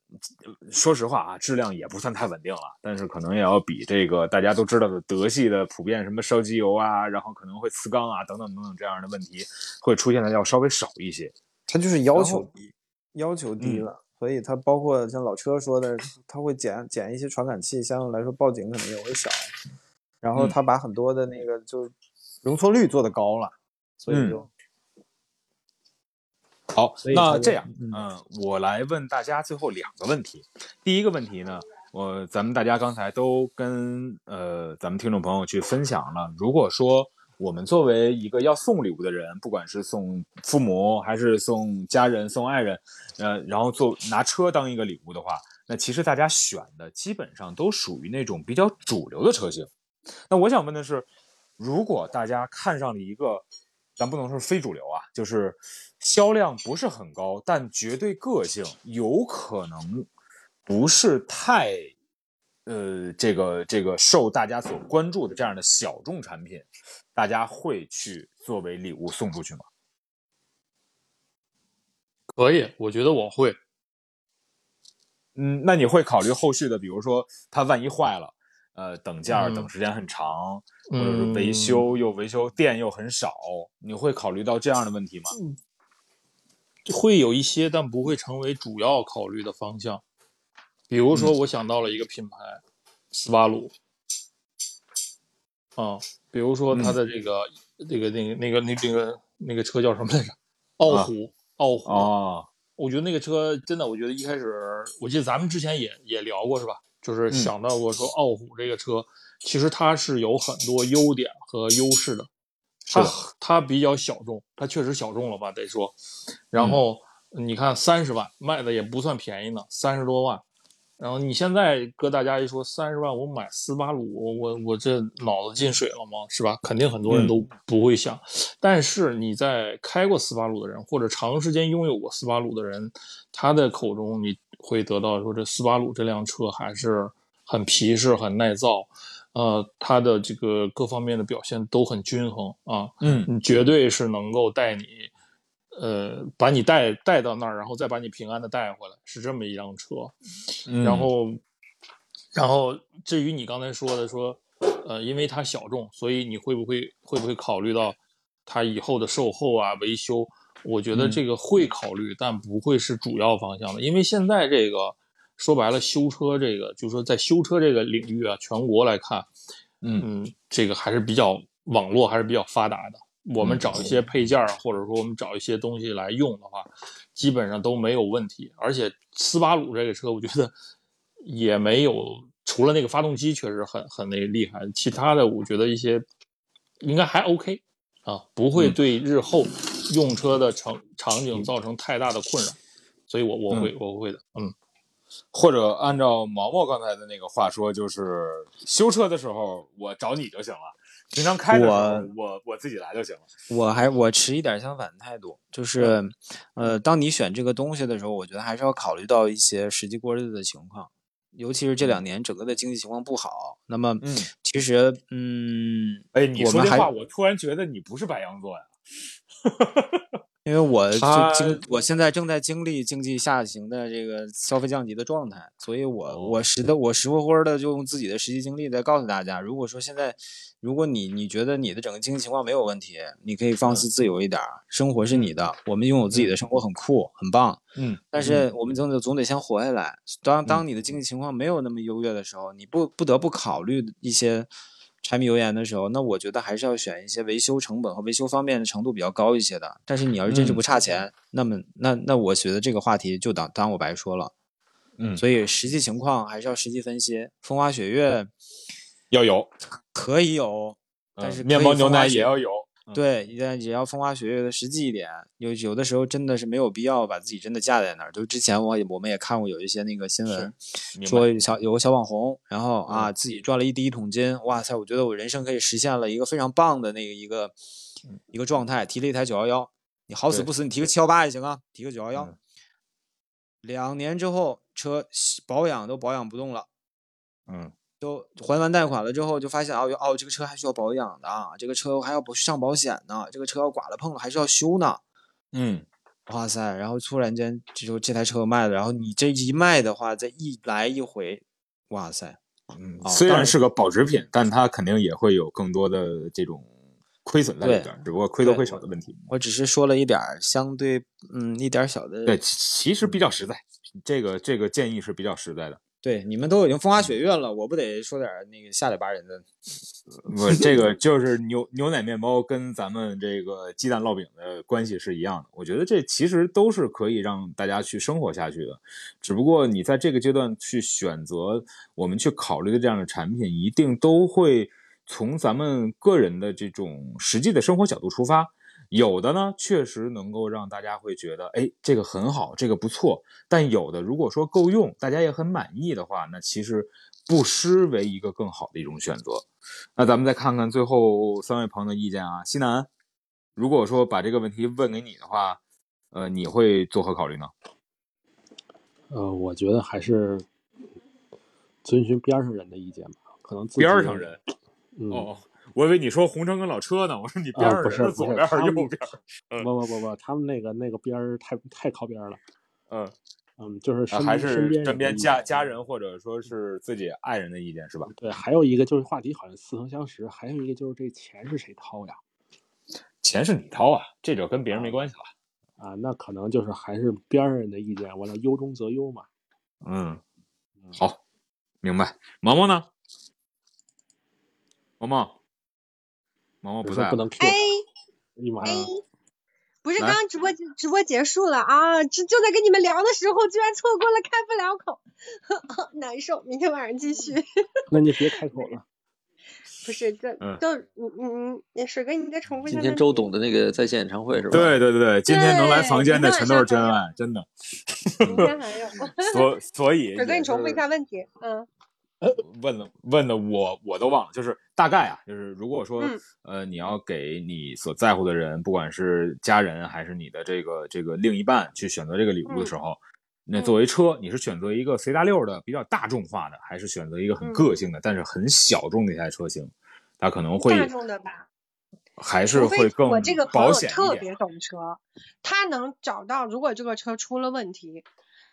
A: 说实话啊，质量也不算太稳定了，但是可能也要比这个大家都知道的德系的普遍什么烧机油啊，然后可能会磁缸啊等等等等这样的问题会出现的要稍微少一些。
C: 它就是要求低，要求低了。所以它包括像老车说的，它会减减一些传感器，相对来说报警可能也会少。然后它把很多的那个就容错率做的高了，所以就、
A: 嗯、好。那这样，嗯、呃，我来问大家最后两个问题。第一个问题呢，我咱们大家刚才都跟呃咱们听众朋友去分享了，如果说。我们作为一个要送礼物的人，不管是送父母还是送家人、送爱人，呃，然后做拿车当一个礼物的话，那其实大家选的基本上都属于那种比较主流的车型。那我想问的是，如果大家看上了一个，咱不能说非主流啊，就是销量不是很高，但绝对个性有可能不是太。呃，这个这个受大家所关注的这样的小众产品，大家会去作为礼物送出去吗？
D: 可以，我觉得我会。
A: 嗯，那你会考虑后续的，比如说它万一坏了，呃，等件儿、
D: 嗯
A: 等时间很长，
D: 嗯
A: 或者是维修又维修店又很少，你会考虑到这样的问题吗？
D: 会有一些，但不会成为主要考虑的方向。比如说，我想到了一个品牌，斯巴鲁。啊，比如说它的这个、这个、那个、那个、那那个、那个车叫什么来着？傲虎，傲虎。
A: 啊，
D: 我觉得那个车真的，我觉得一开始，我记得咱们之前也也聊过，是吧？就是想到过说，傲虎这个车，其实它是有很多优点和优势的。它它比较小众，它确实小众了吧？得说。然后、你看，三十万卖的也不算便宜呢，三十多万。然后你现在搁大家一说三十万，我买斯巴鲁，我我我这脑子进水了吗？是吧？肯定很多人都不会想。但是你在开过斯巴鲁的人，或者长时间拥有过斯巴鲁的人，他的口中你会得到说，这斯巴鲁这辆车还是很皮实、很耐造，呃，它的这个各方面的表现都很均衡啊，
A: 嗯
D: 你绝对是能够带你。呃，把你带带到那儿，然后再把你平安的带回来，是这么一辆车。
A: 嗯
D: 然后，然后至于你刚才说的说，呃，因为它小众，所以你会不会会不会考虑到它以后的售后啊、维修？我觉得
A: 嗯
D: 这个会考虑，但不会是主要方向的，因为现在这个说白了，修车这个就是说在修车这个领域啊，全国来看，
A: 嗯
D: 嗯，这个还是比较网络还是比较发达的。我们找一些配件儿，或者说我们找一些东西来用的话，基本上都没有问题。而且斯巴鲁这个车，我觉得也没有，除了那个发动机确实很很那个厉害，其他的我觉得一些应该还 OK 啊，不会对日后用车的场场景造成太大的困扰。所以我我会我会的，嗯。
A: 或者按照毛毛刚才的那个话说，就是修车的时候我找你就行了，平常开的时候我我自己来就行了。
C: 我还我持一点相反的态度，就是，呃，当你选这个东西的时候，我觉得还是要考虑到一些实际过日子的情况，尤其是这两年整个的经济情况不好。那么，
A: 嗯，
C: 其实，嗯，
A: 哎，你说这话，我突然觉得你不是白羊座呀。
C: 因为我就经我现在正在经历经济下行的这个消费降级的状态，所以我、
A: 哦。
C: 我实的我实乎乎的就用自己的实际经历在告诉大家，如果说现在如果你你觉得你的整个经济情况没有问题，你可以放肆自由一点儿，生活是你的，我们拥有自己的生活很酷很棒，
A: 嗯，
C: 但是我们总得总得先活下来。当当你的经济情况没有那么优越的时候，你不不得不考虑一些柴米油盐的时候，那我觉得还是要选一些维修成本和维修方面的程度比较高一些的。但是你要是真是不差钱，那么那那我觉得这个话题就当当我白说了。
A: 嗯
C: 所以实际情况还是要实际分析。风花雪月
A: 要有，
C: 可以有，但是
A: 嗯面包牛奶也。要有。
C: 对，也也要风花雪月的实际一点。有有的时候真的是没有必要把自己真的架在那儿。就之前我也我们也看过有一些那个新闻，说有小有个小网红，然后啊自己赚了一第一桶金，哇塞！我觉得我人生可以实现了一个非常棒的那个一个一个状态，提了一台九幺幺，你好死不死，你提个七幺八也行啊，提个九幺幺
A: 嗯。
C: 两年之后，车保养都保养不动了。
A: 嗯
C: 就还完贷款了之后，就发现哦哦，这个车还需要保养的啊，这个车还要不上保险呢，这个车要剐了碰了还是要修呢。
A: 嗯，
C: 哇塞！然后突然间这就这台车卖了，然后你这一卖的话，再一来一回，哇塞！
A: 嗯，
C: 哦
A: 虽然是个保值品，但它肯定也会有更多的这种亏损在里
C: 对
A: 边儿，只不过亏多亏少的问题。
C: 我只是说了一点儿相对嗯一点儿小的
A: 对，其其实比较实在，这个这个建议是比较实在的。
C: 对，你们都已经风花雪月了，我不得说点那个下里巴人的？
A: 不，这个就是牛牛奶面包跟咱们这个鸡蛋烙饼的关系是一样的。我觉得这其实都是可以让大家去生活下去的，只不过你在这个阶段去选择我们去考虑的这样的产品，一定都会从咱们个人的这种实际的生活角度出发。有的呢，确实能够让大家会觉得，哎，这个很好，这个不错。但有的如果说够用，大家也很满意的话，那其实不失为一个更好的一种选择。那咱们再看看最后三位朋友的意见啊，西南，如果说把这个问题问给你的话，呃，你会作何考虑呢？
B: 呃，我觉得还是遵循边上人的意见吧，可能
A: 边上人，
B: 嗯，
A: 哦，我以为你说红尘跟老车呢，我说你边
B: 啊，
A: 儿
B: 不是不是，
A: 左边儿右边儿，嗯
B: 不不不不，他们那个那个边儿太太靠边儿了，
A: 嗯，
B: 嗯，就是
A: 啊还是身
B: 边
A: 家家人或者说是自己爱人的意见是吧？
B: 对，还有一个就是话题好像似曾相识，还有一个就是这钱是谁掏呀？
A: 钱是你掏啊，这就跟别人没关系了。
B: 啊，那可能就是还是边儿上人的意见，完了忧中则优嘛。
A: 嗯，好，明白。毛毛呢？毛毛，毛毛不在
B: 不能 Q
E: 哎
B: 他，你妈
E: 哎！，不是刚刚直播结直播结束了啊，就就在跟你们聊的时候，居然错过了，开不了口，难受。明天晚上继续。
B: 那你别开口了。
E: 不是，这
A: 嗯
E: 就你你你水哥，你再重复一下
F: 今。天周董的那个在线演唱会是吧？
A: 对对对对，今天能来房间的全都是真爱，真的。
E: 明天还有。
A: 所所以
E: 水哥，
A: 也
E: 你重复一
A: 是
E: 下问题。嗯
A: 问了问的我我都忘了，就是大概啊，就是如果说、
E: 嗯
A: 呃你要给你所在乎的人，不管是家人还是你的这个这个另一半去选择这个礼物的时候，那
E: 嗯
A: 作为车，你是选择一个随大溜的比较大众化的，还是选择一个很
E: 嗯
A: 个性的、但是很小众的一台车型？它可能会
E: 大众的吧。
A: 还是会更
E: 我这个朋
A: 保
E: 友
A: 险一点。
E: 特别懂车，他能找到，如果这个车出了问题，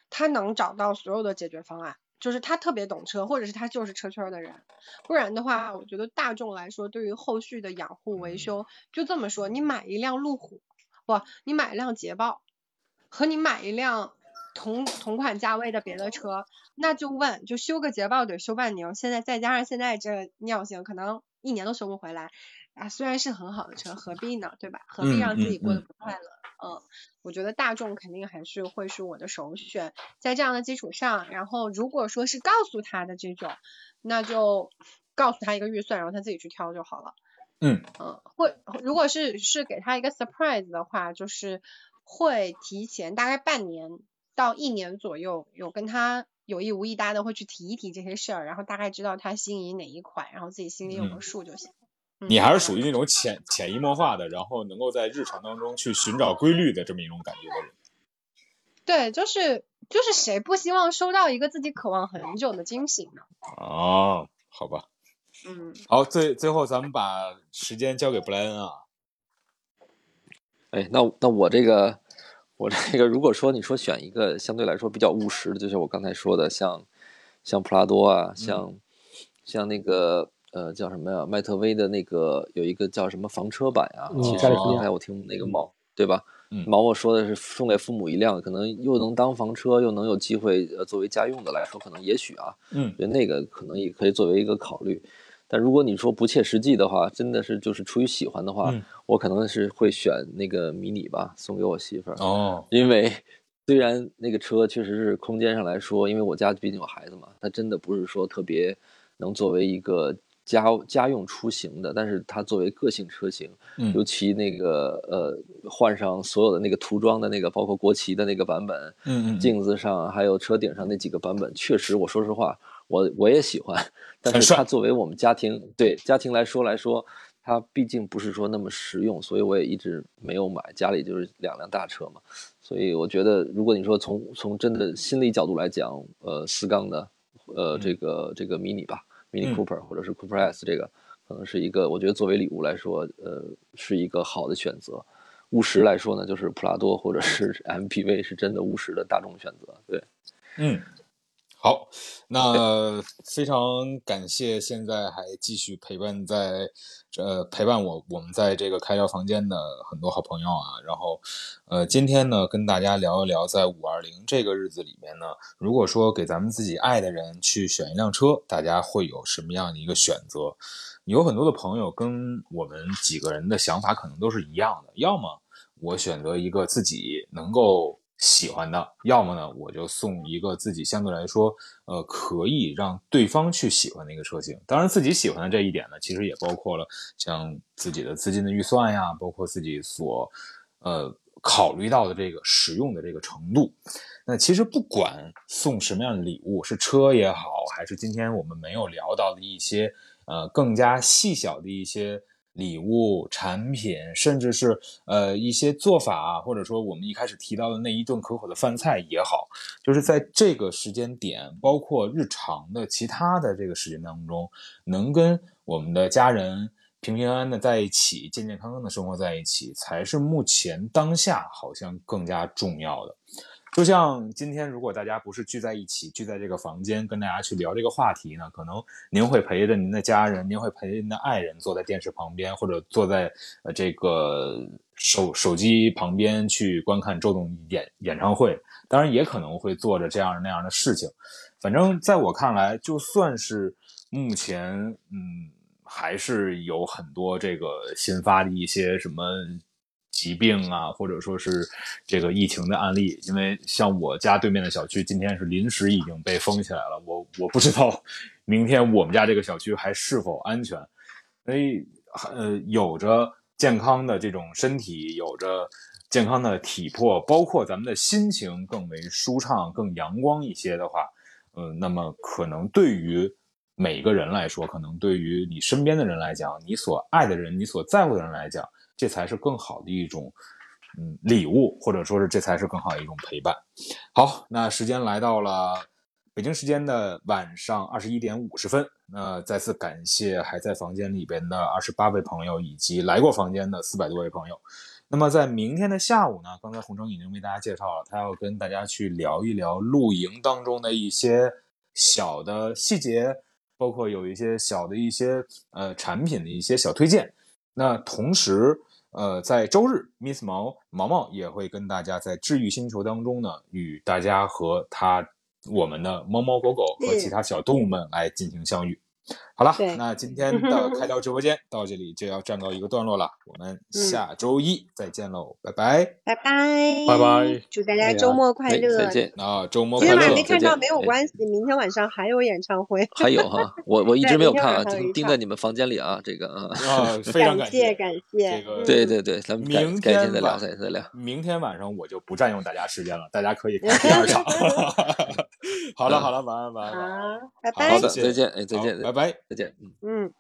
E: 他能找到所有的解决方案。就是他特别懂车，或者是他就是车圈儿的人，不然的话，我觉得大众来说，对于后续的养护维修，就这么说，你买一辆路虎，不，你买一辆捷豹，和你买一辆同同款价位的别的车，那就问，就修个捷豹得修半年，现在再加上现在这尿性，可能一年都修不回来。啊，虽然是很好的车，何必呢？对吧？何必
A: 嗯
E: 让自己过得不快乐？嗯，我觉得大众肯定还是会是我的首选。在这样的基础上，然后如果说是告诉他的这种，那就告诉他一个预算，然后他自己去挑就好了。
A: 嗯
E: 嗯，会如果是是给他一个 surprise 的话，就是会提前大概半年到一年左右，有跟他有意无意大家都会去提一提这些事儿，然后大概知道他心仪哪一款，然后自己心里有个
A: 嗯
E: 数就行。嗯
A: 你还是属于那种潜潜移默化的，然后能够在日常当中去寻找规律的这么一种感觉的人。
E: 对，就是就是谁不希望收到一个自己渴望很久的惊喜呢？
A: 哦，好吧，
E: 嗯，
A: 好，最最后咱们把时间交给布莱恩啊。
F: 哎，那那我这个，我这个，如果说你说选一个相对来说比较务实的，就像我刚才说的，像像普拉多啊，像、像那个呃叫什么呀，迈特威的那个有一个叫什么房车版呀、
B: 嗯
F: 其实
B: 加利福尼亚
F: 刚才我听那个毛对吧？
A: 嗯
F: 毛毛说的是送给父母一辆，可能又能当房车，又能有机会呃作为家用的来说，可能也许啊，
A: 嗯
F: 觉得那个可能也可以作为一个考虑。但如果你说不切实际的话，真的是就是出于喜欢的话，
A: 嗯
F: 我可能是会选那个迷你吧，送给我媳妇儿。
A: 哦，
F: 因为虽然那个车确实是空间上来说，因为我家毕竟有孩子嘛，它真的不是说特别能作为一个家家用出行的，但是它作为个性车型，
A: 嗯。
F: 尤其那个呃换上所有的那个涂装的那个，包括国旗的那个版本，
A: 嗯嗯
F: 镜子上还有车顶上那几个版本，确实，我说实话，我我也喜欢，但是它作为我们家庭对家庭来说来说，它毕竟不是说那么实用，所以我也一直没有买。家里就是两辆大车嘛，所以我觉得，如果你说从从真的心理角度来讲，呃，四缸的，呃，这个这个 mini 吧，mini
A: 嗯
F: Cooper 或者是 Cooper S 这个，可能是一个我觉得作为礼物来说，呃，是一个好的选择。务实来说呢，就是普拉多或者是 MPV 是真的务实的大众选择。对，
A: 嗯，好，那非常感谢现在还继续陪伴在呃陪伴我我们在这个开聊房间的很多好朋友啊。然后呃，今天呢跟大家聊一聊，在五二零这个日子里面呢，如果说给咱们自己爱的人去选一辆车，大家会有什么样的一个选择？有很多的朋友跟我们几个人的想法可能都是一样的，要么我选择一个自己能够喜欢的，要么呢我就送一个自己相对来说呃可以让对方去喜欢的一个车型。当然，自己喜欢的这一点呢，其实也包括了像自己的资金的预算呀，包括自己所呃考虑到的这个使用的这个程度。那其实不管送什么样的礼物，是车也好，还是今天我们没有聊到的一些呃更加细小的一些礼物、产品，甚至是呃一些做法，或者说我们一开始提到的那一顿可口的饭菜也好，就是在这个时间点，包括日常的其他的这个时间当中，能跟我们的家人平平安安的在一起，健健康康的生活在一起，才是目前当下好像更加重要的。就像今天，如果大家不是聚在一起，聚在这个房间跟大家去聊这个话题呢，可能您会陪着您的家人，您会陪着您的爱人坐在电视旁边，或者坐在呃这个手手机旁边去观看周董演演唱会，当然也可能会做着这样那样的事情。反正在我看来，就算是目前，嗯，还是有很多这个新发的一些什么疾病啊，或者说是这个疫情的案例。因为像我家对面的小区，今天是临时已经被封起来了，我我不知道 明天我们家这个小区还是否安全。所以，呃，有着健康的这种身体，有着健康的体魄，包括咱们的心情更为舒畅、更阳光一些的话，呃，那么可能对于每个人来说，可能对于你身边的人来讲，你所爱的人、你所在乎的人来讲，这才是更好的一种嗯礼物，或者说是这才是更好的一种陪伴。好，那时间来到了北京时间的晚上二十一点五十分。那再次感谢还在房间里边的二十八位朋友，以及来过房间的四百多位朋友。那么在明天的下午呢，刚才洪城已经为大家介绍了，他要跟大家去聊一聊露营当中的一些小的细节，包括有一些小的一些呃产品的一些小推荐。那同时，呃，在周日，Miss 毛毛毛也会跟大家在治愈星球当中呢，与大家和他我们的猫猫狗狗和其他小动物们来进行相遇。好了，那今天的开聊直播间到这里就要暂告一个段落了，我们下周一再见喽，拜拜。
E: 拜拜，
D: 拜拜，
E: 祝大家周末快
F: 哎
E: 乐。
F: 再见。
A: 啊，周末
E: 今天晚
A: 快乐
E: 上没看到没有关系，明天晚上还有演唱会。
F: 还有哈，我我 一直没有看啊，盯在你们房间里啊，这个啊，
A: 啊，非常
E: 感
A: 谢
E: 感
A: 这
E: 谢。
F: 对对对，咱们改
A: 明
F: 改天再聊，
A: 天
F: 再再聊。
A: 明天晚上我就不占用大家时间了，大家可以看第二场。好了好了，晚安晚安晚安。
E: 好，拜拜
F: 好。的，再见，哎，再见，
A: 拜拜。
F: 再见，嗯。
E: 嗯。